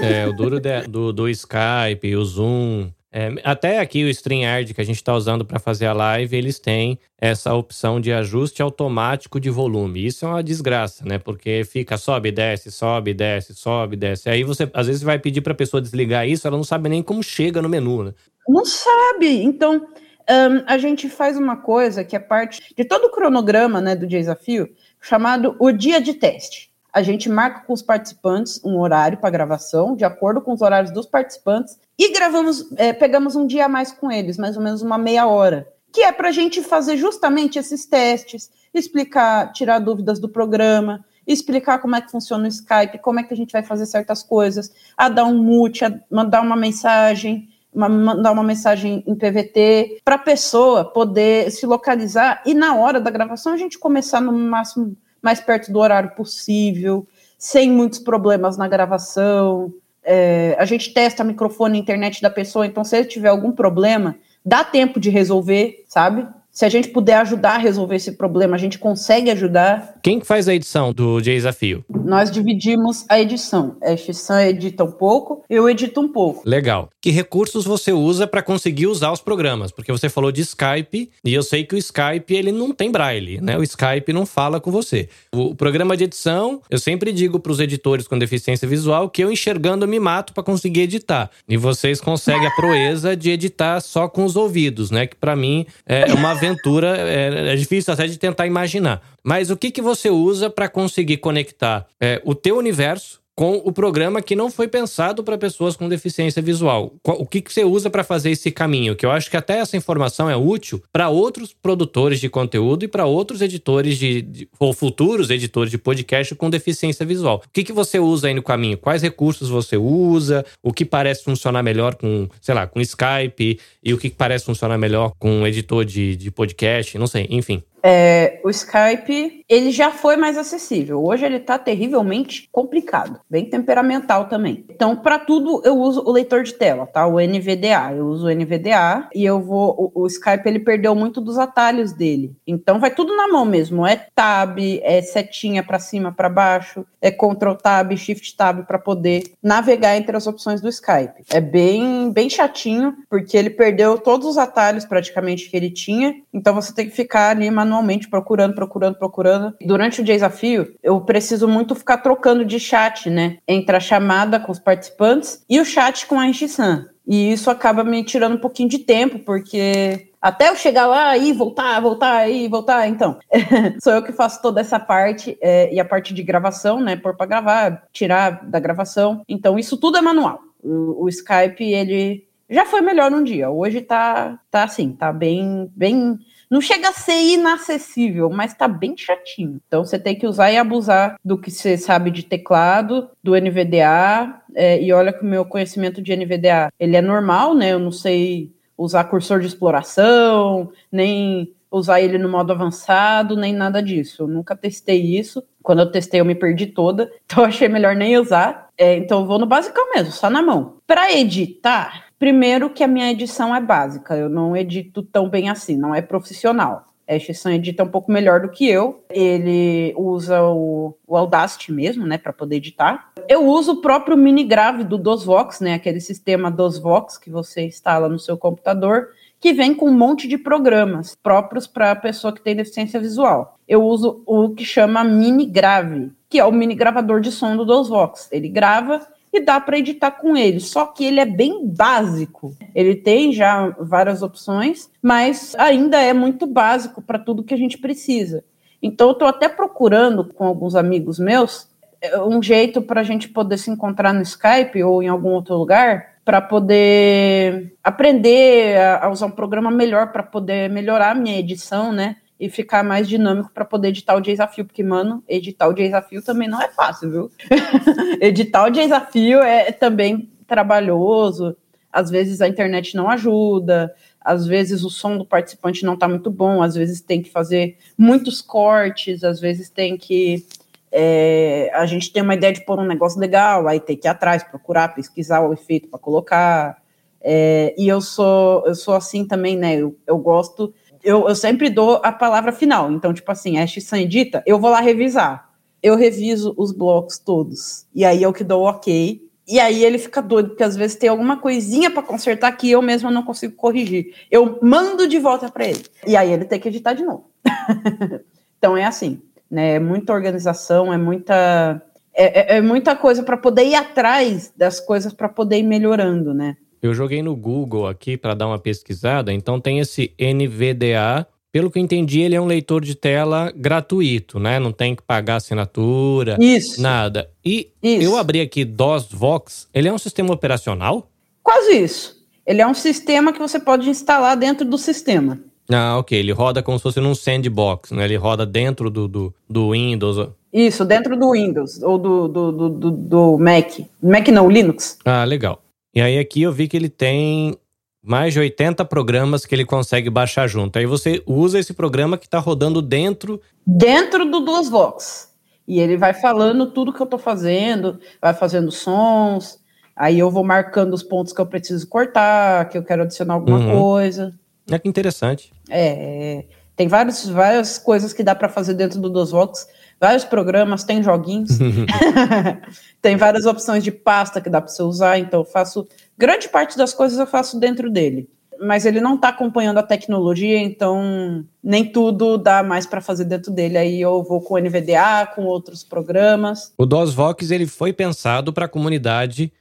É, o duro de, do, do Skype, o Zoom. É, até aqui o StreamYard que a gente está usando para fazer a live, eles têm essa opção de ajuste automático de volume. Isso é uma desgraça, né? Porque fica sobe, desce, sobe, desce, sobe, desce. Aí você às vezes vai pedir para a pessoa desligar isso, ela não sabe nem como chega no menu, né? Não sabe. Então, um, a gente faz uma coisa que é parte de todo o cronograma, né, do desafio chamado o dia de teste. A gente marca com os participantes um horário para gravação, de acordo com os horários dos participantes, e gravamos, é, pegamos um dia a mais com eles, mais ou menos uma meia hora, que é para a gente fazer justamente esses testes, explicar, tirar dúvidas do programa, explicar como é que funciona o Skype, como é que a gente vai fazer certas coisas, a dar um mute, a mandar uma mensagem, mandar uma mensagem em PVT, para a pessoa poder se localizar e na hora da gravação a gente começar no máximo mais perto do horário possível, sem muitos problemas na gravação. É, a gente testa microfone e internet da pessoa, então se ele tiver algum problema, dá tempo de resolver, sabe? Se a gente puder ajudar a resolver esse problema, a gente consegue ajudar. Quem faz a edição do desafio? Nós dividimos a edição. A Xissan edita um pouco, eu edito um pouco. Legal. Que recursos você usa para conseguir usar os programas? Porque você falou de Skype e eu sei que o Skype ele não tem braille, né? O Skype não fala com você. O programa de edição, eu sempre digo para os editores com deficiência visual que eu enxergando me mato para conseguir editar. E vocês conseguem a proeza de editar só com os ouvidos, né? Que para mim é uma aventura, é, é, difícil até de tentar imaginar. Mas o que, que você usa para conseguir conectar é, o teu universo com o programa que não foi pensado para pessoas com deficiência visual. O que, que você usa para fazer esse caminho? Que eu acho que até essa informação é útil para outros produtores de conteúdo e para outros editores de, de, ou futuros editores de podcast com deficiência visual. O que, que você usa aí no caminho? Quais recursos você usa? O que parece funcionar melhor com, sei lá, com Skype e o que parece funcionar melhor com um editor de, de podcast? Não sei, enfim. É, o Skype, ele já foi mais acessível. Hoje ele está terrivelmente complicado, bem temperamental também. Então, para tudo eu uso o leitor de tela, tá? O NVDA. Eu uso o NVDA e eu vou. O, o Skype ele perdeu muito dos atalhos dele. Então vai tudo na mão mesmo. É tab, é setinha para cima, para baixo, é Ctrl Tab, Shift Tab para poder navegar entre as opções do Skype. É bem, bem chatinho porque ele perdeu todos os atalhos praticamente que ele tinha. Então você tem que ficar ali manualmente procurando, procurando, procurando. Durante o desafio, eu preciso muito ficar trocando de chat, né? Entre a chamada com os participantes e o chat com a Enchi-san. E isso acaba me tirando um pouquinho de tempo, porque até eu chegar lá e voltar, voltar e voltar, então. <laughs> sou eu que faço toda essa parte é, e a parte de gravação, né? Pôr para gravar, tirar da gravação. Então, isso tudo é manual. O, o Skype, ele já foi melhor um dia. Hoje tá, tá assim, tá bem, bem não chega a ser inacessível, mas tá bem chatinho. Então você tem que usar e abusar do que você sabe de teclado, do NVDA. É, e olha que o meu conhecimento de NVDA ele é normal, né? Eu não sei usar cursor de exploração, nem usar ele no modo avançado, nem nada disso. Eu nunca testei isso. Quando eu testei, eu me perdi toda, <laughs> então achei melhor nem usar. É, então vou no basicão mesmo, só na mão. Para editar, Primeiro que a minha edição é básica, eu não edito tão bem assim, não é profissional. A Xissan edita um pouco melhor do que eu. Ele usa o, o Audacity mesmo, né, para poder editar. Eu uso o próprio mini grave do DOSVox, né, aquele sistema DOSVox que você instala no seu computador, que vem com um monte de programas próprios para a pessoa que tem deficiência visual. Eu uso o que chama mini grave, que é o mini gravador de som do DOSVox. Ele grava e dá para editar com ele. Só que ele é bem básico. Ele tem já várias opções, mas ainda é muito básico para tudo que a gente precisa. Então, eu estou até procurando com alguns amigos meus é, um jeito para a gente poder se encontrar no Skype ou em algum outro lugar para poder aprender a, usar um programa melhor para poder melhorar a minha edição, né? E ficar mais dinâmico para poder editar o desafio, porque, mano, editar o desafio também não é fácil, viu? <laughs> editar o desafio é também trabalhoso, às vezes a internet não ajuda, às vezes o som do participante não está muito bom, às vezes tem que fazer muitos cortes, às vezes tem que. É, a gente tem uma ideia de pôr um negócio legal, aí tem que ir atrás, procurar, pesquisar o efeito para colocar. É, e eu sou, eu sou assim também, né? Eu, eu gosto eu, eu sempre dou a palavra final. Então, tipo assim, a X-San edita, eu vou lá revisar. Eu reviso os blocos todos. E aí eu que dou o ok. E aí ele fica doido, porque às vezes tem alguma coisinha para consertar que eu mesmo não consigo corrigir. Eu mando de volta para ele. E aí ele tem que editar de novo. <laughs> então é assim, né? É muita organização, é muita é, é, é muita coisa para poder ir atrás das coisas para poder ir melhorando, né? Eu joguei no Google aqui para dar uma pesquisada, então tem esse NVDA. Pelo que eu entendi, ele é um leitor de tela gratuito, né? Não tem que pagar assinatura, Isso. nada. E isso. eu abri aqui DOSVox, ele é um sistema operacional? Quase isso. Ele é um sistema que você pode instalar dentro do sistema. Ah, ok. Ele roda como se fosse num sandbox, né? Ele roda dentro do, do, do Windows. Isso, dentro do Windows ou do, do, do, do, do Mac. Mac não, Linux. Ah, legal. E aí aqui eu vi que ele tem mais de 80 programas que ele consegue baixar junto. Aí você usa esse programa que está rodando dentro. Dentro do Duas Vox. E ele vai falando tudo que eu estou fazendo, vai fazendo sons. Aí eu vou marcando os pontos que eu preciso cortar, que eu quero adicionar alguma uhum. coisa. É que interessante. É, tem vários, várias coisas que dá para fazer dentro do DosVox vários programas, tem joguinhos, <laughs> <laughs> tem várias opções de pasta que dá para você usar, então eu faço grande parte das coisas eu faço dentro dele. Mas ele não está acompanhando a tecnologia, então nem tudo dá mais para fazer dentro dele. Aí eu vou com o NVDA, com outros programas. O DOSVox ele foi pensado para a comunidade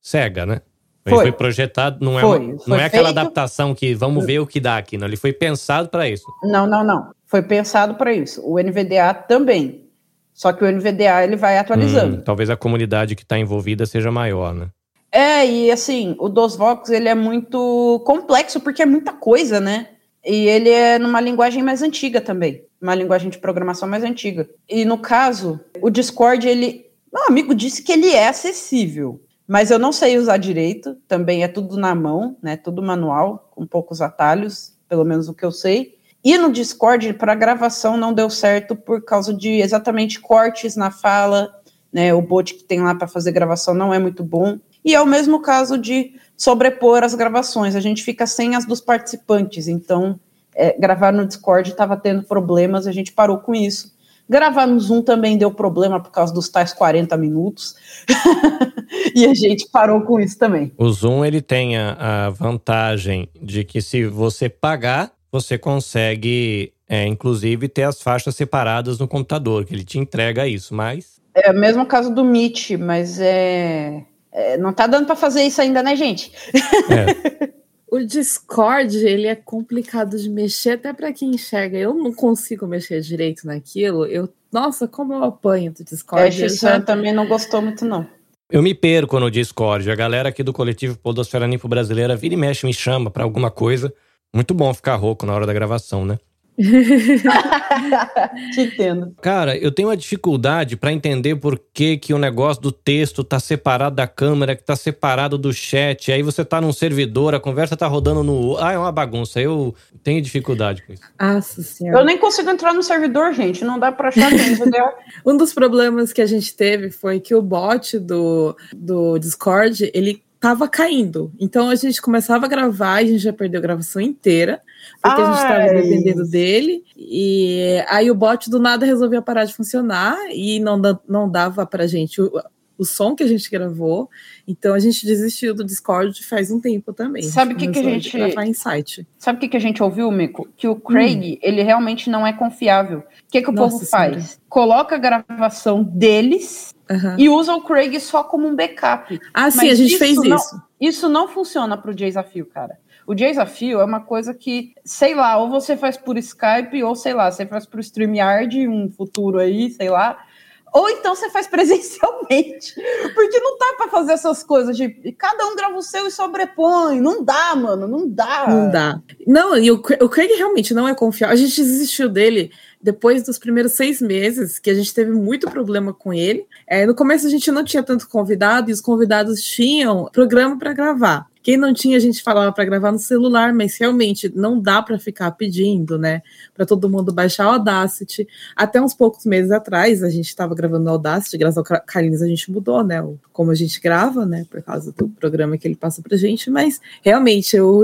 cega, né? Ele foi. foi projetado, não é, foi, uma, não é aquela feito... adaptação que vamos ver o que dá aqui, não. Ele foi pensado para isso. Não, não, não. Foi pensado para isso. O NVDA também. Só que o NVDA ele vai atualizando. Hum, talvez a comunidade que está envolvida seja maior, né? É, e assim, o DOSVox ele é muito complexo porque é muita coisa, né? E ele é numa linguagem mais antiga também, uma linguagem de programação mais antiga. E no caso, o Discord, ele. Meu amigo disse que ele é acessível, mas eu não sei usar direito, também é tudo na mão, né? Tudo manual, com poucos atalhos, pelo menos o que eu sei. E no Discord, para gravação, não deu certo por causa de exatamente cortes na fala, né? O bot que tem lá para fazer gravação não é muito bom. E é o mesmo caso de sobrepor as gravações, a gente fica sem as dos participantes, então é, gravar no Discord estava tendo problemas, a gente parou com isso. Gravar no Zoom também deu problema por causa dos tais 40 minutos. <laughs> e a gente parou com isso também. O Zoom ele tem a, a vantagem de que se você pagar, você consegue, é, inclusive, ter as faixas separadas no computador, que ele te entrega isso, mas. É o mesmo caso do Meet, mas é. é não tá dando para fazer isso ainda, né, gente? É. <laughs> o Discord, ele é complicado de mexer até para quem enxerga. Eu não consigo mexer direito naquilo. Eu, nossa, como eu apanho do Discord. É, já... também não gostou muito, não. Eu me perco no Discord. A galera aqui do coletivo Podosfera Ninfo Brasileira vira e mexe, me chama para alguma coisa. Muito bom ficar rouco na hora da gravação, né? <laughs> Te entendo. Cara, eu tenho uma dificuldade para entender por que, que o negócio do texto tá separado da câmera, que tá separado do chat. Aí você tá num servidor, a conversa tá rodando no. Ah, é uma bagunça. Eu tenho dificuldade com isso. Nossa senhora. Eu nem consigo entrar no servidor, gente. Não dá pra achar entendeu? <laughs> um dos problemas que a gente teve foi que o bot do, do Discord, ele tava caindo. Então a gente começava a gravar e a gente já perdeu a gravação inteira, porque Ai. a gente estava dependendo dele. E aí o bot do nada resolveu parar de funcionar e não, não dava pra gente o, o som que a gente gravou. Então a gente desistiu do Discord faz um tempo também. Sabe o que, que a gente. Em site. Sabe o que, que a gente ouviu, Mico? Que o Craig, hum. ele realmente não é confiável. O que, que o Nossa povo senhora. faz? Coloca a gravação deles Uhum. E usa o Craig só como um backup. Ah, sim, Mas a gente fez não, isso. Isso não funciona para o desafio, cara. O desafio é uma coisa que, sei lá, ou você faz por Skype, ou sei lá, você faz por StreamYard, um futuro aí, sei lá. Ou então você faz <laughs> presencialmente. Porque não dá para fazer essas coisas de cada um grava o seu e sobrepõe. Não dá, mano, não dá. Não dá. Não, e o, o Craig realmente não é confiável. A gente desistiu dele depois dos primeiros seis meses, que a gente teve muito problema com ele. É, no começo a gente não tinha tanto convidado e os convidados tinham programa para gravar. Quem não tinha, a gente falava para gravar no celular, mas realmente não dá para ficar pedindo, né? Para todo mundo baixar o Audacity. Até uns poucos meses atrás, a gente estava gravando no Audacity, graças ao Carlinhos a gente mudou, né? Como a gente grava, né? Por causa do programa que ele passa pra gente, mas realmente eu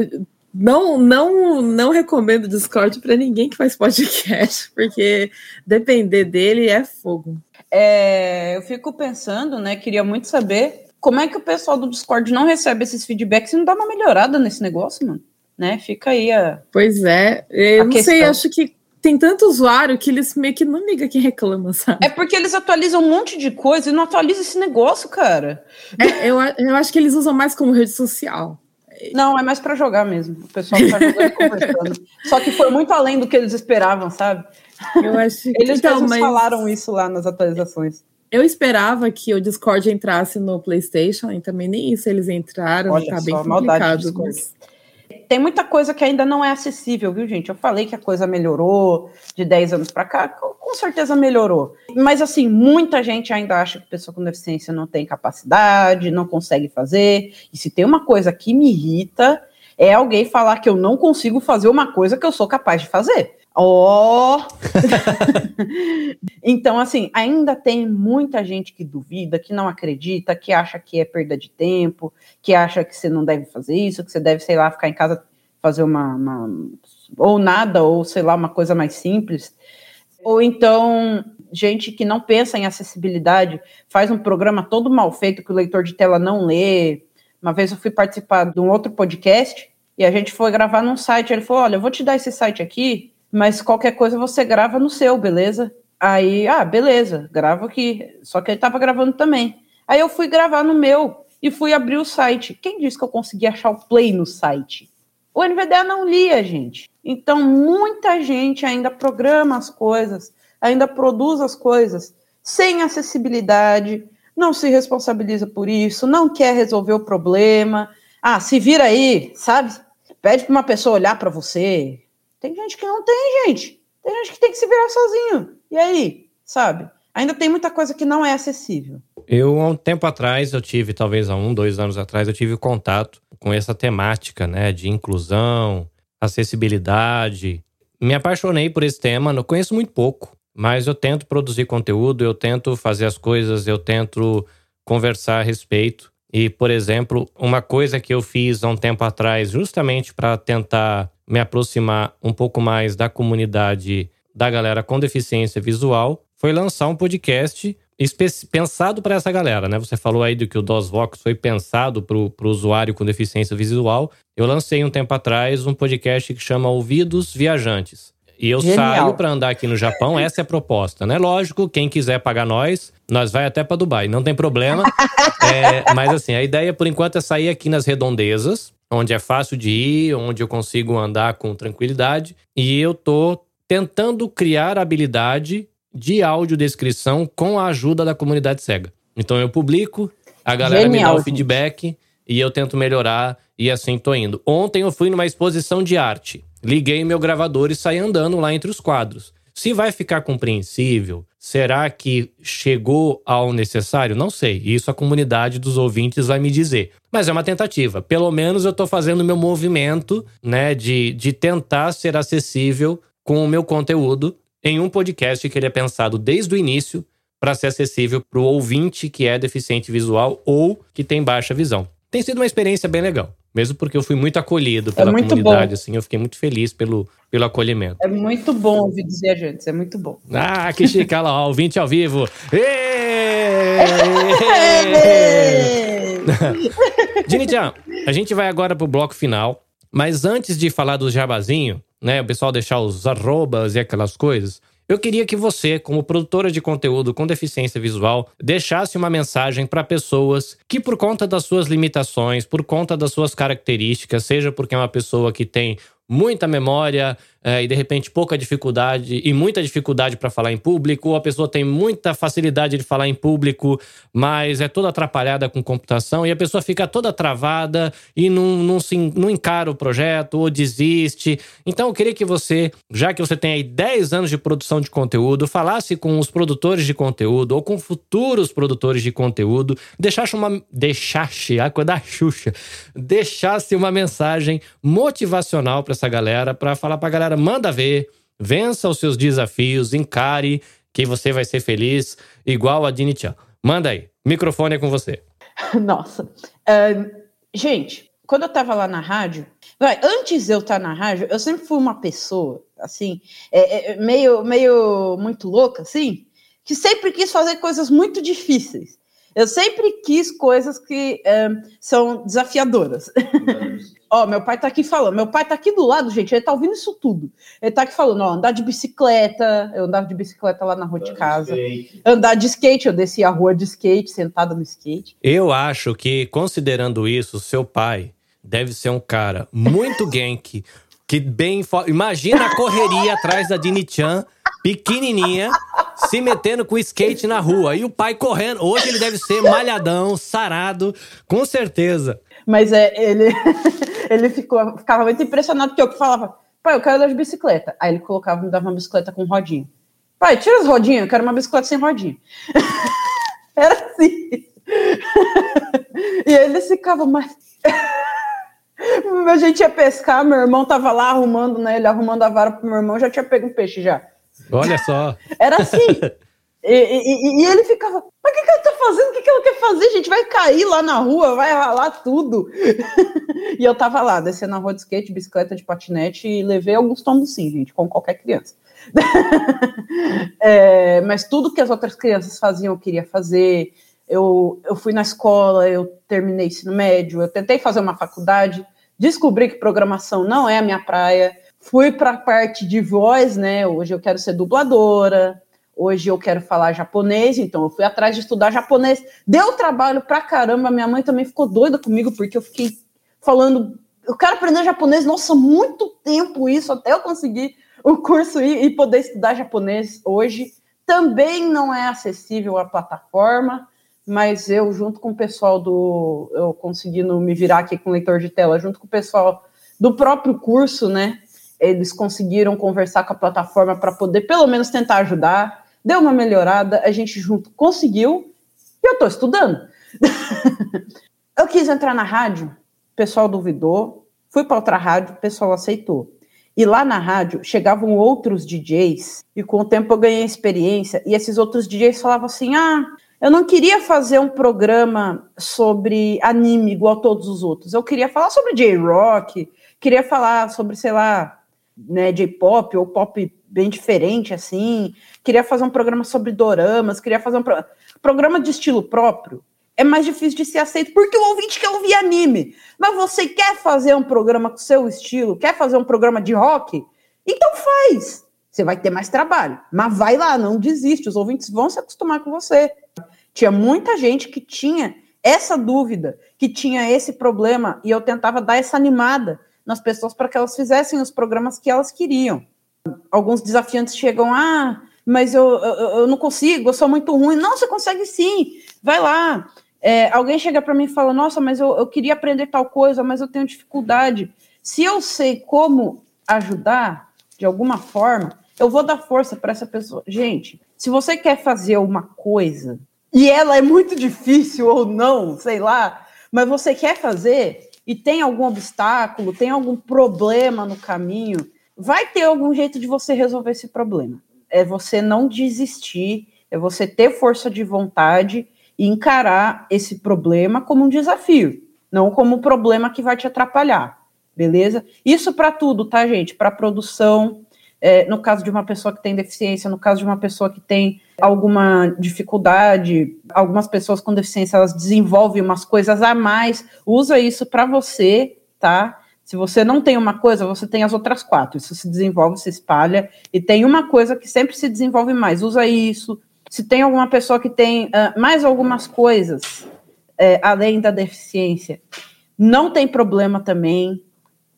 não, não, não recomendo o Discord para ninguém que faz podcast, <laughs> porque depender dele é fogo. É, eu fico pensando, né? Queria muito saber como é que o pessoal do Discord não recebe esses feedbacks e não dá uma melhorada nesse negócio, mano. Né? Fica aí a. Pois é, eu não questão. sei, acho que tem tanto usuário que eles meio que não ligam quem reclama, sabe? É porque eles atualizam um monte de coisa e não atualizam esse negócio, cara. É, eu, eu acho que eles usam mais como rede social. Não, é mais para jogar mesmo. O pessoal tá jogando conversando. Só que foi muito além do que eles esperavam, sabe? Eu acho que eles então, mas... falaram isso lá nas atualizações. Eu esperava que o Discord entrasse no PlayStation e também nem isso eles entraram. Olha tá bem complicado. Mas tem muita coisa que ainda não é acessível, viu, gente? Eu falei que a coisa melhorou de 10 anos para cá, com certeza melhorou. Mas, assim, muita gente ainda acha que pessoa com deficiência não tem capacidade, não consegue fazer. E se tem uma coisa que me irrita, é alguém falar que eu não consigo fazer uma coisa que eu sou capaz de fazer. Ó! Oh! <laughs> então, assim, ainda tem muita gente que duvida, que não acredita, que acha que é perda de tempo, que acha que você não deve fazer isso, que você deve, sei lá, ficar em casa fazer uma, uma ou nada, ou sei lá, uma coisa mais simples. Ou então, gente que não pensa em acessibilidade, faz um programa todo mal feito que o leitor de tela não lê. Uma vez eu fui participar de um outro podcast e a gente foi gravar num site. Ele falou: Olha, eu vou te dar esse site aqui mas qualquer coisa você grava no seu, beleza? Aí, ah, beleza, gravo aqui. Só que ele tava gravando também. Aí eu fui gravar no meu e fui abrir o site. Quem disse que eu consegui achar o play no site? O NVDA não lia, gente. Então, muita gente ainda programa as coisas, ainda produz as coisas sem acessibilidade, não se responsabiliza por isso, não quer resolver o problema. Ah, se vira aí, sabe? Pede para uma pessoa olhar para você. Tem gente que não tem, gente. Tem gente que tem que se virar sozinho. E aí, sabe? Ainda tem muita coisa que não é acessível. Eu, há um tempo atrás, eu tive, talvez há um, dois anos atrás, eu tive contato com essa temática, né, de inclusão, acessibilidade. Me apaixonei por esse tema, não conheço muito pouco, mas eu tento produzir conteúdo, eu tento fazer as coisas, eu tento conversar a respeito. E, por exemplo, uma coisa que eu fiz há um tempo atrás, justamente para tentar me aproximar um pouco mais da comunidade da galera com deficiência visual, foi lançar um podcast pensado para essa galera, né? Você falou aí do que o DOSVox foi pensado para o usuário com deficiência visual. Eu lancei um tempo atrás um podcast que chama Ouvidos Viajantes. E eu Genial. saio para andar aqui no Japão, <laughs> essa é a proposta, né? Lógico, quem quiser pagar nós, nós vai até para Dubai, não tem problema. <laughs> é, mas assim, a ideia por enquanto é sair aqui nas redondezas, onde é fácil de ir, onde eu consigo andar com tranquilidade. E eu tô tentando criar habilidade de audiodescrição com a ajuda da comunidade cega. Então eu publico, a galera Genial, me dá o feedback e eu tento melhorar e assim tô indo. Ontem eu fui numa exposição de arte. Liguei meu gravador e saí andando lá entre os quadros. Se vai ficar compreensível, será que chegou ao necessário? Não sei. Isso a comunidade dos ouvintes vai me dizer. Mas é uma tentativa. Pelo menos eu estou fazendo o meu movimento, né, de, de tentar ser acessível com o meu conteúdo em um podcast que ele é pensado desde o início para ser acessível para o ouvinte que é deficiente visual ou que tem baixa visão. Tem sido uma experiência bem legal, mesmo porque eu fui muito acolhido pela é comunidade, bom. assim, eu fiquei muito feliz pelo, pelo acolhimento. É muito bom ouvir a gente, é muito bom. Ah, que chique, olha lá, ouvinte ao vivo. Dini-chan, <laughs> a gente vai agora pro bloco final, mas antes de falar do jabazinho, né? O pessoal deixar os arrobas e aquelas coisas. Eu queria que você, como produtora de conteúdo com deficiência visual, deixasse uma mensagem para pessoas que, por conta das suas limitações, por conta das suas características, seja porque é uma pessoa que tem muita memória, é, e de repente pouca dificuldade e muita dificuldade para falar em público, ou a pessoa tem muita facilidade de falar em público, mas é toda atrapalhada com computação e a pessoa fica toda travada e não, não, se, não encara o projeto ou desiste. Então eu queria que você, já que você tem aí 10 anos de produção de conteúdo, falasse com os produtores de conteúdo ou com futuros produtores de conteúdo, deixasse uma. Deixasse, a coisa da Xuxa, deixasse uma mensagem motivacional para essa galera, para falar para galera galera, manda ver, vença os seus desafios, encare que você vai ser feliz, igual a Dini Chan. Manda aí, microfone é com você. <laughs> Nossa. Uh, gente, quando eu tava lá na rádio, vai, antes de eu estar na rádio, eu sempre fui uma pessoa, assim, é, é, meio, meio muito louca, assim, que sempre quis fazer coisas muito difíceis. Eu sempre quis coisas que é, são desafiadoras. <laughs> Ó, meu pai tá aqui falando. Meu pai tá aqui do lado, gente. Ele tá ouvindo isso tudo. Ele tá aqui falando, ó, andar de bicicleta. Eu andava de bicicleta lá na rua andar de casa. De andar de skate, eu descia a rua de skate, sentada no skate. Eu acho que, considerando isso, seu pai deve ser um cara muito <laughs> gank, que bem. Imagina a correria atrás da Dini Chan, pequenininha, se metendo com skate na rua. E o pai correndo. Hoje ele deve ser malhadão, sarado, com certeza. Mas é, ele, <laughs> ele ficou, ficava muito impressionado porque eu falava, pai, eu quero andar de bicicleta. Aí ele colocava, me dava uma bicicleta com rodinha. Pai, tira as rodinhas, eu quero uma bicicleta sem rodinha. <laughs> Era assim. <laughs> e ele ficava mais. A gente ia pescar, meu irmão tava lá arrumando, né? Ele arrumando a vara pro meu irmão, já tinha pego um peixe já. Olha só. Era assim. E, e, e, ele ficava, mas o que, que ela tá fazendo? O que, que ela quer fazer? A gente vai cair lá na rua, vai ralar tudo. <laughs> e eu tava lá, descendo na rua de skate, bicicleta de patinete e levei alguns tombos sim, gente, como qualquer criança. <laughs> é, mas tudo que as outras crianças faziam eu queria fazer. Eu, eu fui na escola, eu terminei ensino médio, eu tentei fazer uma faculdade, descobri que programação não é a minha praia. Fui para a parte de voz, né? Hoje eu quero ser dubladora. Hoje eu quero falar japonês, então eu fui atrás de estudar japonês. Deu trabalho pra caramba. Minha mãe também ficou doida comigo, porque eu fiquei falando. Eu quero aprender japonês, nossa, muito tempo isso, até eu conseguir o curso e, e poder estudar japonês hoje. também não é acessível à plataforma, mas eu, junto com o pessoal do. Eu conseguindo me virar aqui com o leitor de tela, junto com o pessoal do próprio curso, né? Eles conseguiram conversar com a plataforma para poder pelo menos tentar ajudar. Deu uma melhorada, a gente junto conseguiu, e eu estou estudando. <laughs> eu quis entrar na rádio, o pessoal duvidou, fui para outra rádio, o pessoal aceitou. E lá na rádio chegavam outros DJs, e com o tempo eu ganhei experiência, e esses outros DJs falavam assim: ah, eu não queria fazer um programa sobre anime igual a todos os outros. Eu queria falar sobre J-Rock, queria falar sobre, sei lá, né, J-pop ou pop bem diferente, assim. Queria fazer um programa sobre doramas, queria fazer um pro... programa de estilo próprio é mais difícil de ser aceito porque o ouvinte quer ouvir anime. Mas você quer fazer um programa com seu estilo, quer fazer um programa de rock? Então faz. Você vai ter mais trabalho. Mas vai lá, não desiste. Os ouvintes vão se acostumar com você. Tinha muita gente que tinha essa dúvida, que tinha esse problema, e eu tentava dar essa animada nas pessoas para que elas fizessem os programas que elas queriam. Alguns desafiantes chegam, ah, mas eu, eu, eu não consigo, eu sou muito ruim. Não, você consegue sim, vai lá. É, alguém chega para mim e fala: Nossa, mas eu, eu queria aprender tal coisa, mas eu tenho dificuldade. Se eu sei como ajudar de alguma forma, eu vou dar força para essa pessoa. Gente, se você quer fazer uma coisa e ela é muito difícil ou não, sei lá, mas você quer fazer e tem algum obstáculo, tem algum problema no caminho, vai ter algum jeito de você resolver esse problema. É você não desistir, é você ter força de vontade e encarar esse problema como um desafio, não como um problema que vai te atrapalhar, beleza? Isso para tudo, tá, gente? Para produção, é, no caso de uma pessoa que tem deficiência, no caso de uma pessoa que tem alguma dificuldade, algumas pessoas com deficiência elas desenvolvem umas coisas a mais, usa isso para você, tá? Se você não tem uma coisa, você tem as outras quatro. Isso se desenvolve, se espalha, e tem uma coisa que sempre se desenvolve mais. Usa isso, se tem alguma pessoa que tem uh, mais algumas coisas é, além da deficiência, não tem problema também.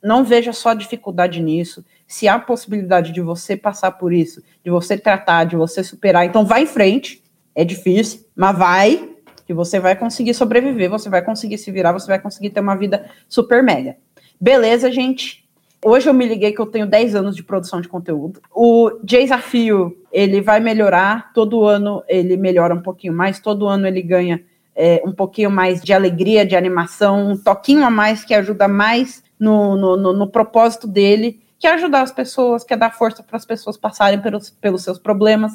Não veja só dificuldade nisso. Se há possibilidade de você passar por isso, de você tratar, de você superar, então vai em frente. É difícil, mas vai, que você vai conseguir sobreviver, você vai conseguir se virar, você vai conseguir ter uma vida super mega. Beleza, gente? Hoje eu me liguei que eu tenho 10 anos de produção de conteúdo. O desafio, ele vai melhorar, todo ano ele melhora um pouquinho mais, todo ano ele ganha é, um pouquinho mais de alegria, de animação, um toquinho a mais que ajuda mais no, no, no, no propósito dele, que ajudar as pessoas, que é dar força para as pessoas passarem pelos, pelos seus problemas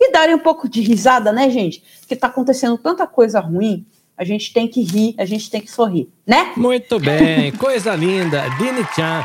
e darem um pouco de risada, né, gente? Porque está acontecendo tanta coisa ruim, a gente tem que rir, a gente tem que sorrir, né? Muito bem, coisa linda. Dini Chan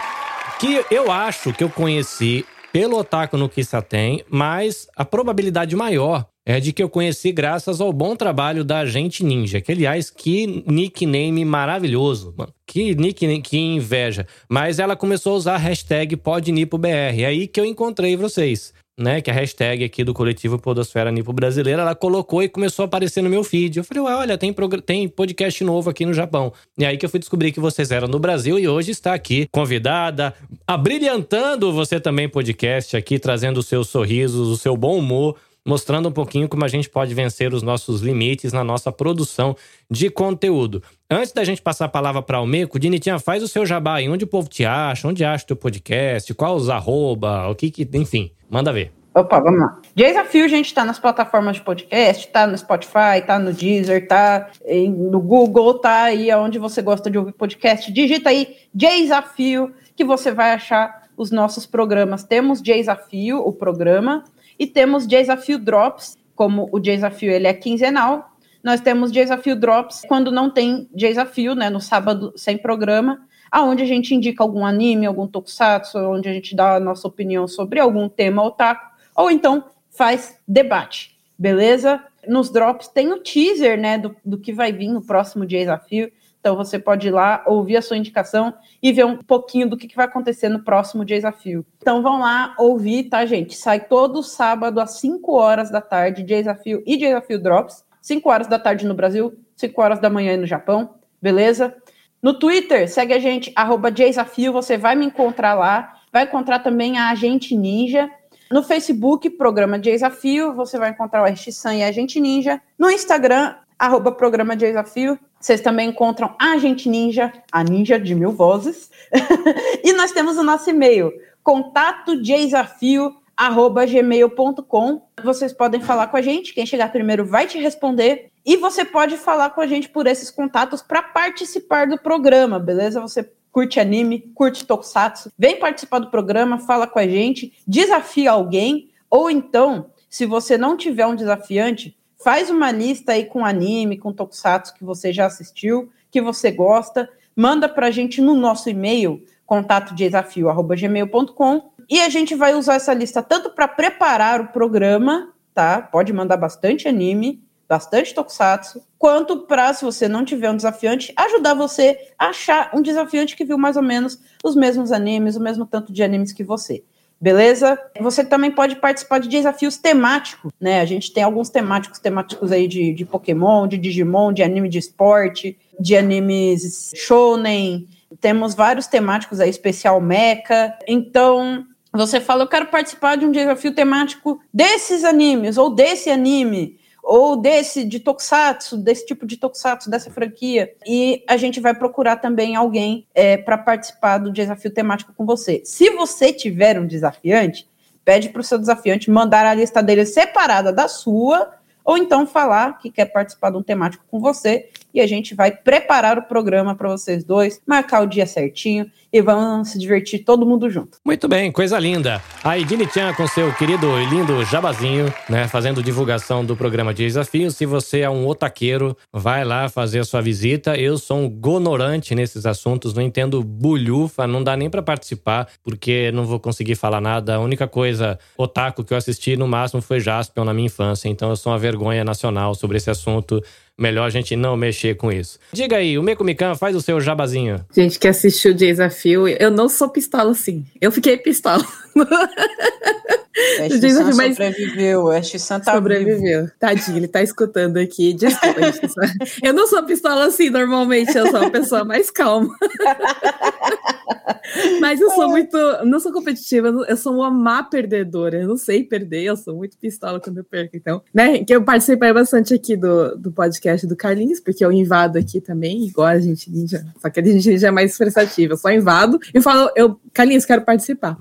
que eu acho que eu conheci pelo Otaku no Kissaten, mas a probabilidade maior é de que eu conheci graças ao bom trabalho da Agente Ninja. Que, aliás, que nickname maravilhoso, mano. Que nickname, que inveja. Mas ela começou a usar a hashtag PodNipoBR. É aí que eu encontrei vocês né, que a hashtag aqui do coletivo Podosfera Nipo Brasileira, ela colocou e começou a aparecer no meu feed. Eu falei, olha, tem, tem podcast novo aqui no Japão. E aí que eu fui descobrir que vocês eram no Brasil e hoje está aqui convidada, abrilhantando você também podcast aqui, trazendo os seus sorrisos, o seu bom humor, mostrando um pouquinho como a gente pode vencer os nossos limites na nossa produção de conteúdo. Antes da gente passar a palavra para o Meco, Dinitinha, faz o seu jabá aí. Onde o povo te acha? Onde acha o teu podcast? Qual os arroba? O que que... Enfim, manda ver. Opa, vamos lá. Desafio, gente, está nas plataformas de podcast, tá no Spotify, tá no Deezer, tá no Google, tá aí onde você gosta de ouvir podcast. Digita aí Desafio, que você vai achar os nossos programas. Temos Desafio, o programa, e temos Desafio Drops, como o desafio ele é quinzenal, nós temos Desafio Drops quando não tem desafio, né, no sábado sem programa, aonde a gente indica algum anime, algum tokusatsu, onde a gente dá a nossa opinião sobre algum tema otaku, ou então faz debate, beleza? Nos drops tem o teaser, né, do, do que vai vir no próximo desafio. Então você pode ir lá, ouvir a sua indicação e ver um pouquinho do que, vai acontecer no próximo desafio. Então vão lá ouvir, tá, gente? Sai todo sábado às 5 horas da tarde, desafio e desafio Drops. 5 horas da tarde no Brasil, 5 horas da manhã no Japão, beleza? No Twitter, segue a gente, arroba desafio, você vai me encontrar lá. Vai encontrar também a Agente Ninja. No Facebook, programa de desafio, você vai encontrar o RX-San e a Gente Ninja. No Instagram, arroba programa de desafio. Vocês também encontram a Gente Ninja, a Ninja de Mil Vozes. <laughs> e nós temos o nosso e-mail, contato desafio gmail.com. Vocês podem falar com a gente, quem chegar primeiro vai te responder. E você pode falar com a gente por esses contatos para participar do programa, beleza? Você curte anime, curte tokusatsu, vem participar do programa, fala com a gente, desafia alguém, ou então, se você não tiver um desafiante, faz uma lista aí com anime, com tokusatsu que você já assistiu, que você gosta, manda para a gente no nosso e-mail, contato desafio@gmail.com, e a gente vai usar essa lista tanto para preparar o programa, tá? Pode mandar bastante anime, bastante tokusatsu, quanto para, se você não tiver um desafiante, ajudar você a achar um desafiante que viu mais ou menos os mesmos animes, o mesmo tanto de animes que você. Beleza? Você também pode participar de desafios temáticos, né? A gente tem alguns temáticos, temáticos aí de, de Pokémon, de Digimon, de anime de esporte, de animes shonen, temos vários temáticos aí, especial mecha. Então, você fala, eu quero participar de um desafio temático desses animes, ou desse anime ou desse de tokusatsu, desse tipo de tokusatsu, dessa franquia. E a gente vai procurar também alguém é, para participar do desafio temático com você. Se você tiver um desafiante, pede para o seu desafiante mandar a lista dele separada da sua, ou então falar que quer participar de um temático com você e a gente vai preparar o programa para vocês dois, marcar o dia certinho e vamos se divertir todo mundo junto. Muito bem, coisa linda. A Edine Chan com seu querido e lindo jabazinho, né, fazendo divulgação do programa de desafios. Se você é um otaqueiro, vai lá fazer a sua visita. Eu sou um gonorante nesses assuntos, não entendo bulhufa, não dá nem para participar, porque não vou conseguir falar nada. A única coisa otaku que eu assisti no máximo foi Jaspion na minha infância, então eu sou uma vergonha nacional sobre esse assunto melhor a gente não mexer com isso. Diga aí, o Meco Mikan faz o seu jabazinho. Gente que assistiu o desafio, eu não sou pistola assim. Eu fiquei pistola. <laughs> Ash San mas... sobreviveu, Ash San tá sobreviveu. Tadinho, ele tá escutando aqui. Desculpa, <laughs> Eu não sou pistola assim normalmente, eu sou uma pessoa mais calma. <laughs> mas eu sou muito. Não sou competitiva, eu sou uma má perdedora. Eu não sei perder, eu sou muito pistola quando eu perco. Então, né? Que eu participei bastante aqui do, do podcast do Carlinhos, porque eu invado aqui também, igual a gente ninja. Só que a gente ninja é mais prestativa. Eu só invado e falo, eu, Carlinhos, quero participar.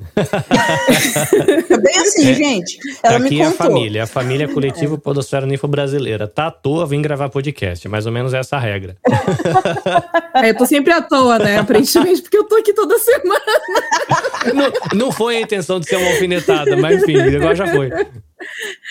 <laughs> é bem assim, é, gente. Ela aqui me é a família, a família coletiva é. Podosfera Ninfo Brasileira. Tá à toa, vim gravar podcast. Mais ou menos essa a regra. É, eu tô sempre à toa, né? Aparentemente, porque eu tô aqui toda semana. Não, não foi a intenção de ser uma alfinetada, mas enfim, agora já foi.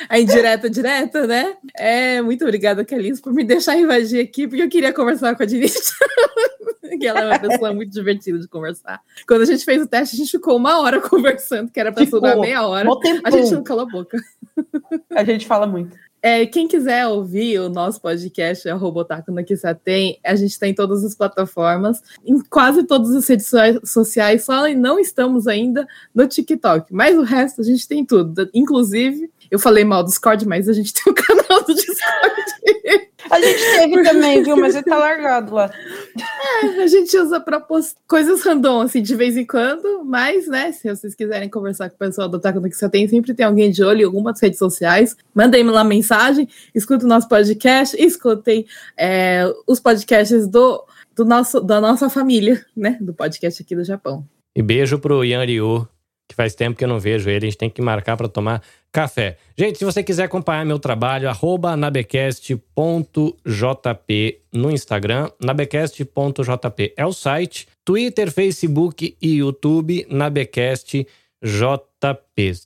A indireta direta, né? É, muito obrigada, Kelly, por me deixar invadir aqui, porque eu queria conversar com a Denise. <laughs> que ela é uma pessoa muito divertida de conversar. Quando a gente fez o teste, a gente ficou uma hora <laughs> conversando, que era para estudar meia hora. A gente não calou a boca. <laughs> A gente fala muito. É, quem quiser ouvir o nosso podcast, é o Robotaco na Kissa tem, a gente tem tá todas as plataformas, em quase todas as redes sociais, só não estamos ainda no TikTok, mas o resto a gente tem tudo, inclusive eu falei mal do Discord, mas a gente <laughs> tem o um canal do Discord. A gente teve também, viu? Mas ele tá <laughs> largado lá. É, a gente usa pra post... coisas random, assim, de vez em quando, mas, né, se vocês quiserem conversar com o pessoal do Taco que você tem, sempre tem alguém de olho em algumas redes sociais. Mandem-me lá mensagem, escutem o nosso podcast, escutem é, os podcasts do, do nosso, da nossa família, né? Do podcast aqui do Japão. E beijo pro Yan Ryu, que faz tempo que eu não vejo ele. A gente tem que marcar para tomar café. Gente, se você quiser acompanhar meu trabalho, arroba nabecast.jp no Instagram. nabecast.jp é o site. Twitter, Facebook e YouTube, nabecast.jp.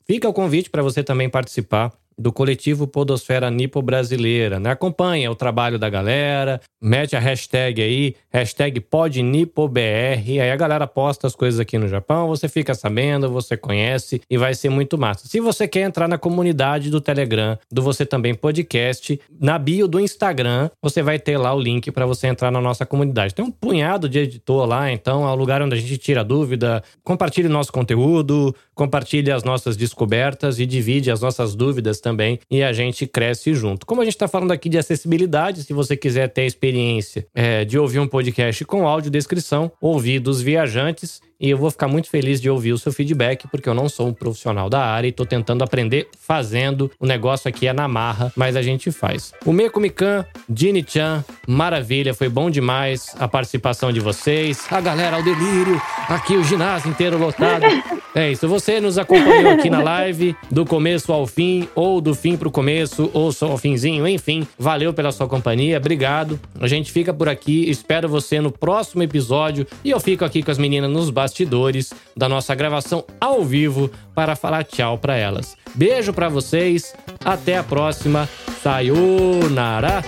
Fica o convite para você também participar do coletivo Podosfera Nipo Brasileira. Né? Acompanha o trabalho da galera, mete a hashtag aí, hashtag PodNipoBR, aí a galera posta as coisas aqui no Japão, você fica sabendo, você conhece e vai ser muito massa. Se você quer entrar na comunidade do Telegram, do Você Também Podcast, na bio do Instagram, você vai ter lá o link para você entrar na nossa comunidade. Tem um punhado de editor lá, então é o lugar onde a gente tira dúvida, compartilha o nosso conteúdo, compartilha as nossas descobertas e divide as nossas dúvidas também e a gente cresce junto. Como a gente está falando aqui de acessibilidade, se você quiser ter a experiência é, de ouvir um podcast com audiodescrição, ouvir dos viajantes e eu vou ficar muito feliz de ouvir o seu feedback, porque eu não sou um profissional da área e tô tentando aprender fazendo. O negócio aqui é na marra, mas a gente faz. O Meco Mikan, Dini Chan, maravilha, foi bom demais a participação de vocês. A galera ao delírio, aqui o ginásio inteiro lotado. <laughs> É isso, você nos acompanhou aqui na live, do começo ao fim, ou do fim pro começo, ou só ao finzinho, enfim. Valeu pela sua companhia, obrigado. A gente fica por aqui, espero você no próximo episódio e eu fico aqui com as meninas nos bastidores da nossa gravação ao vivo para falar tchau para elas. Beijo para vocês, até a próxima. Sayonara.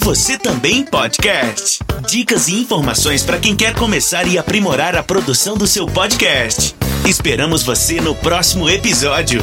Você também podcast. Dicas e informações para quem quer começar e aprimorar a produção do seu podcast. Esperamos você no próximo episódio.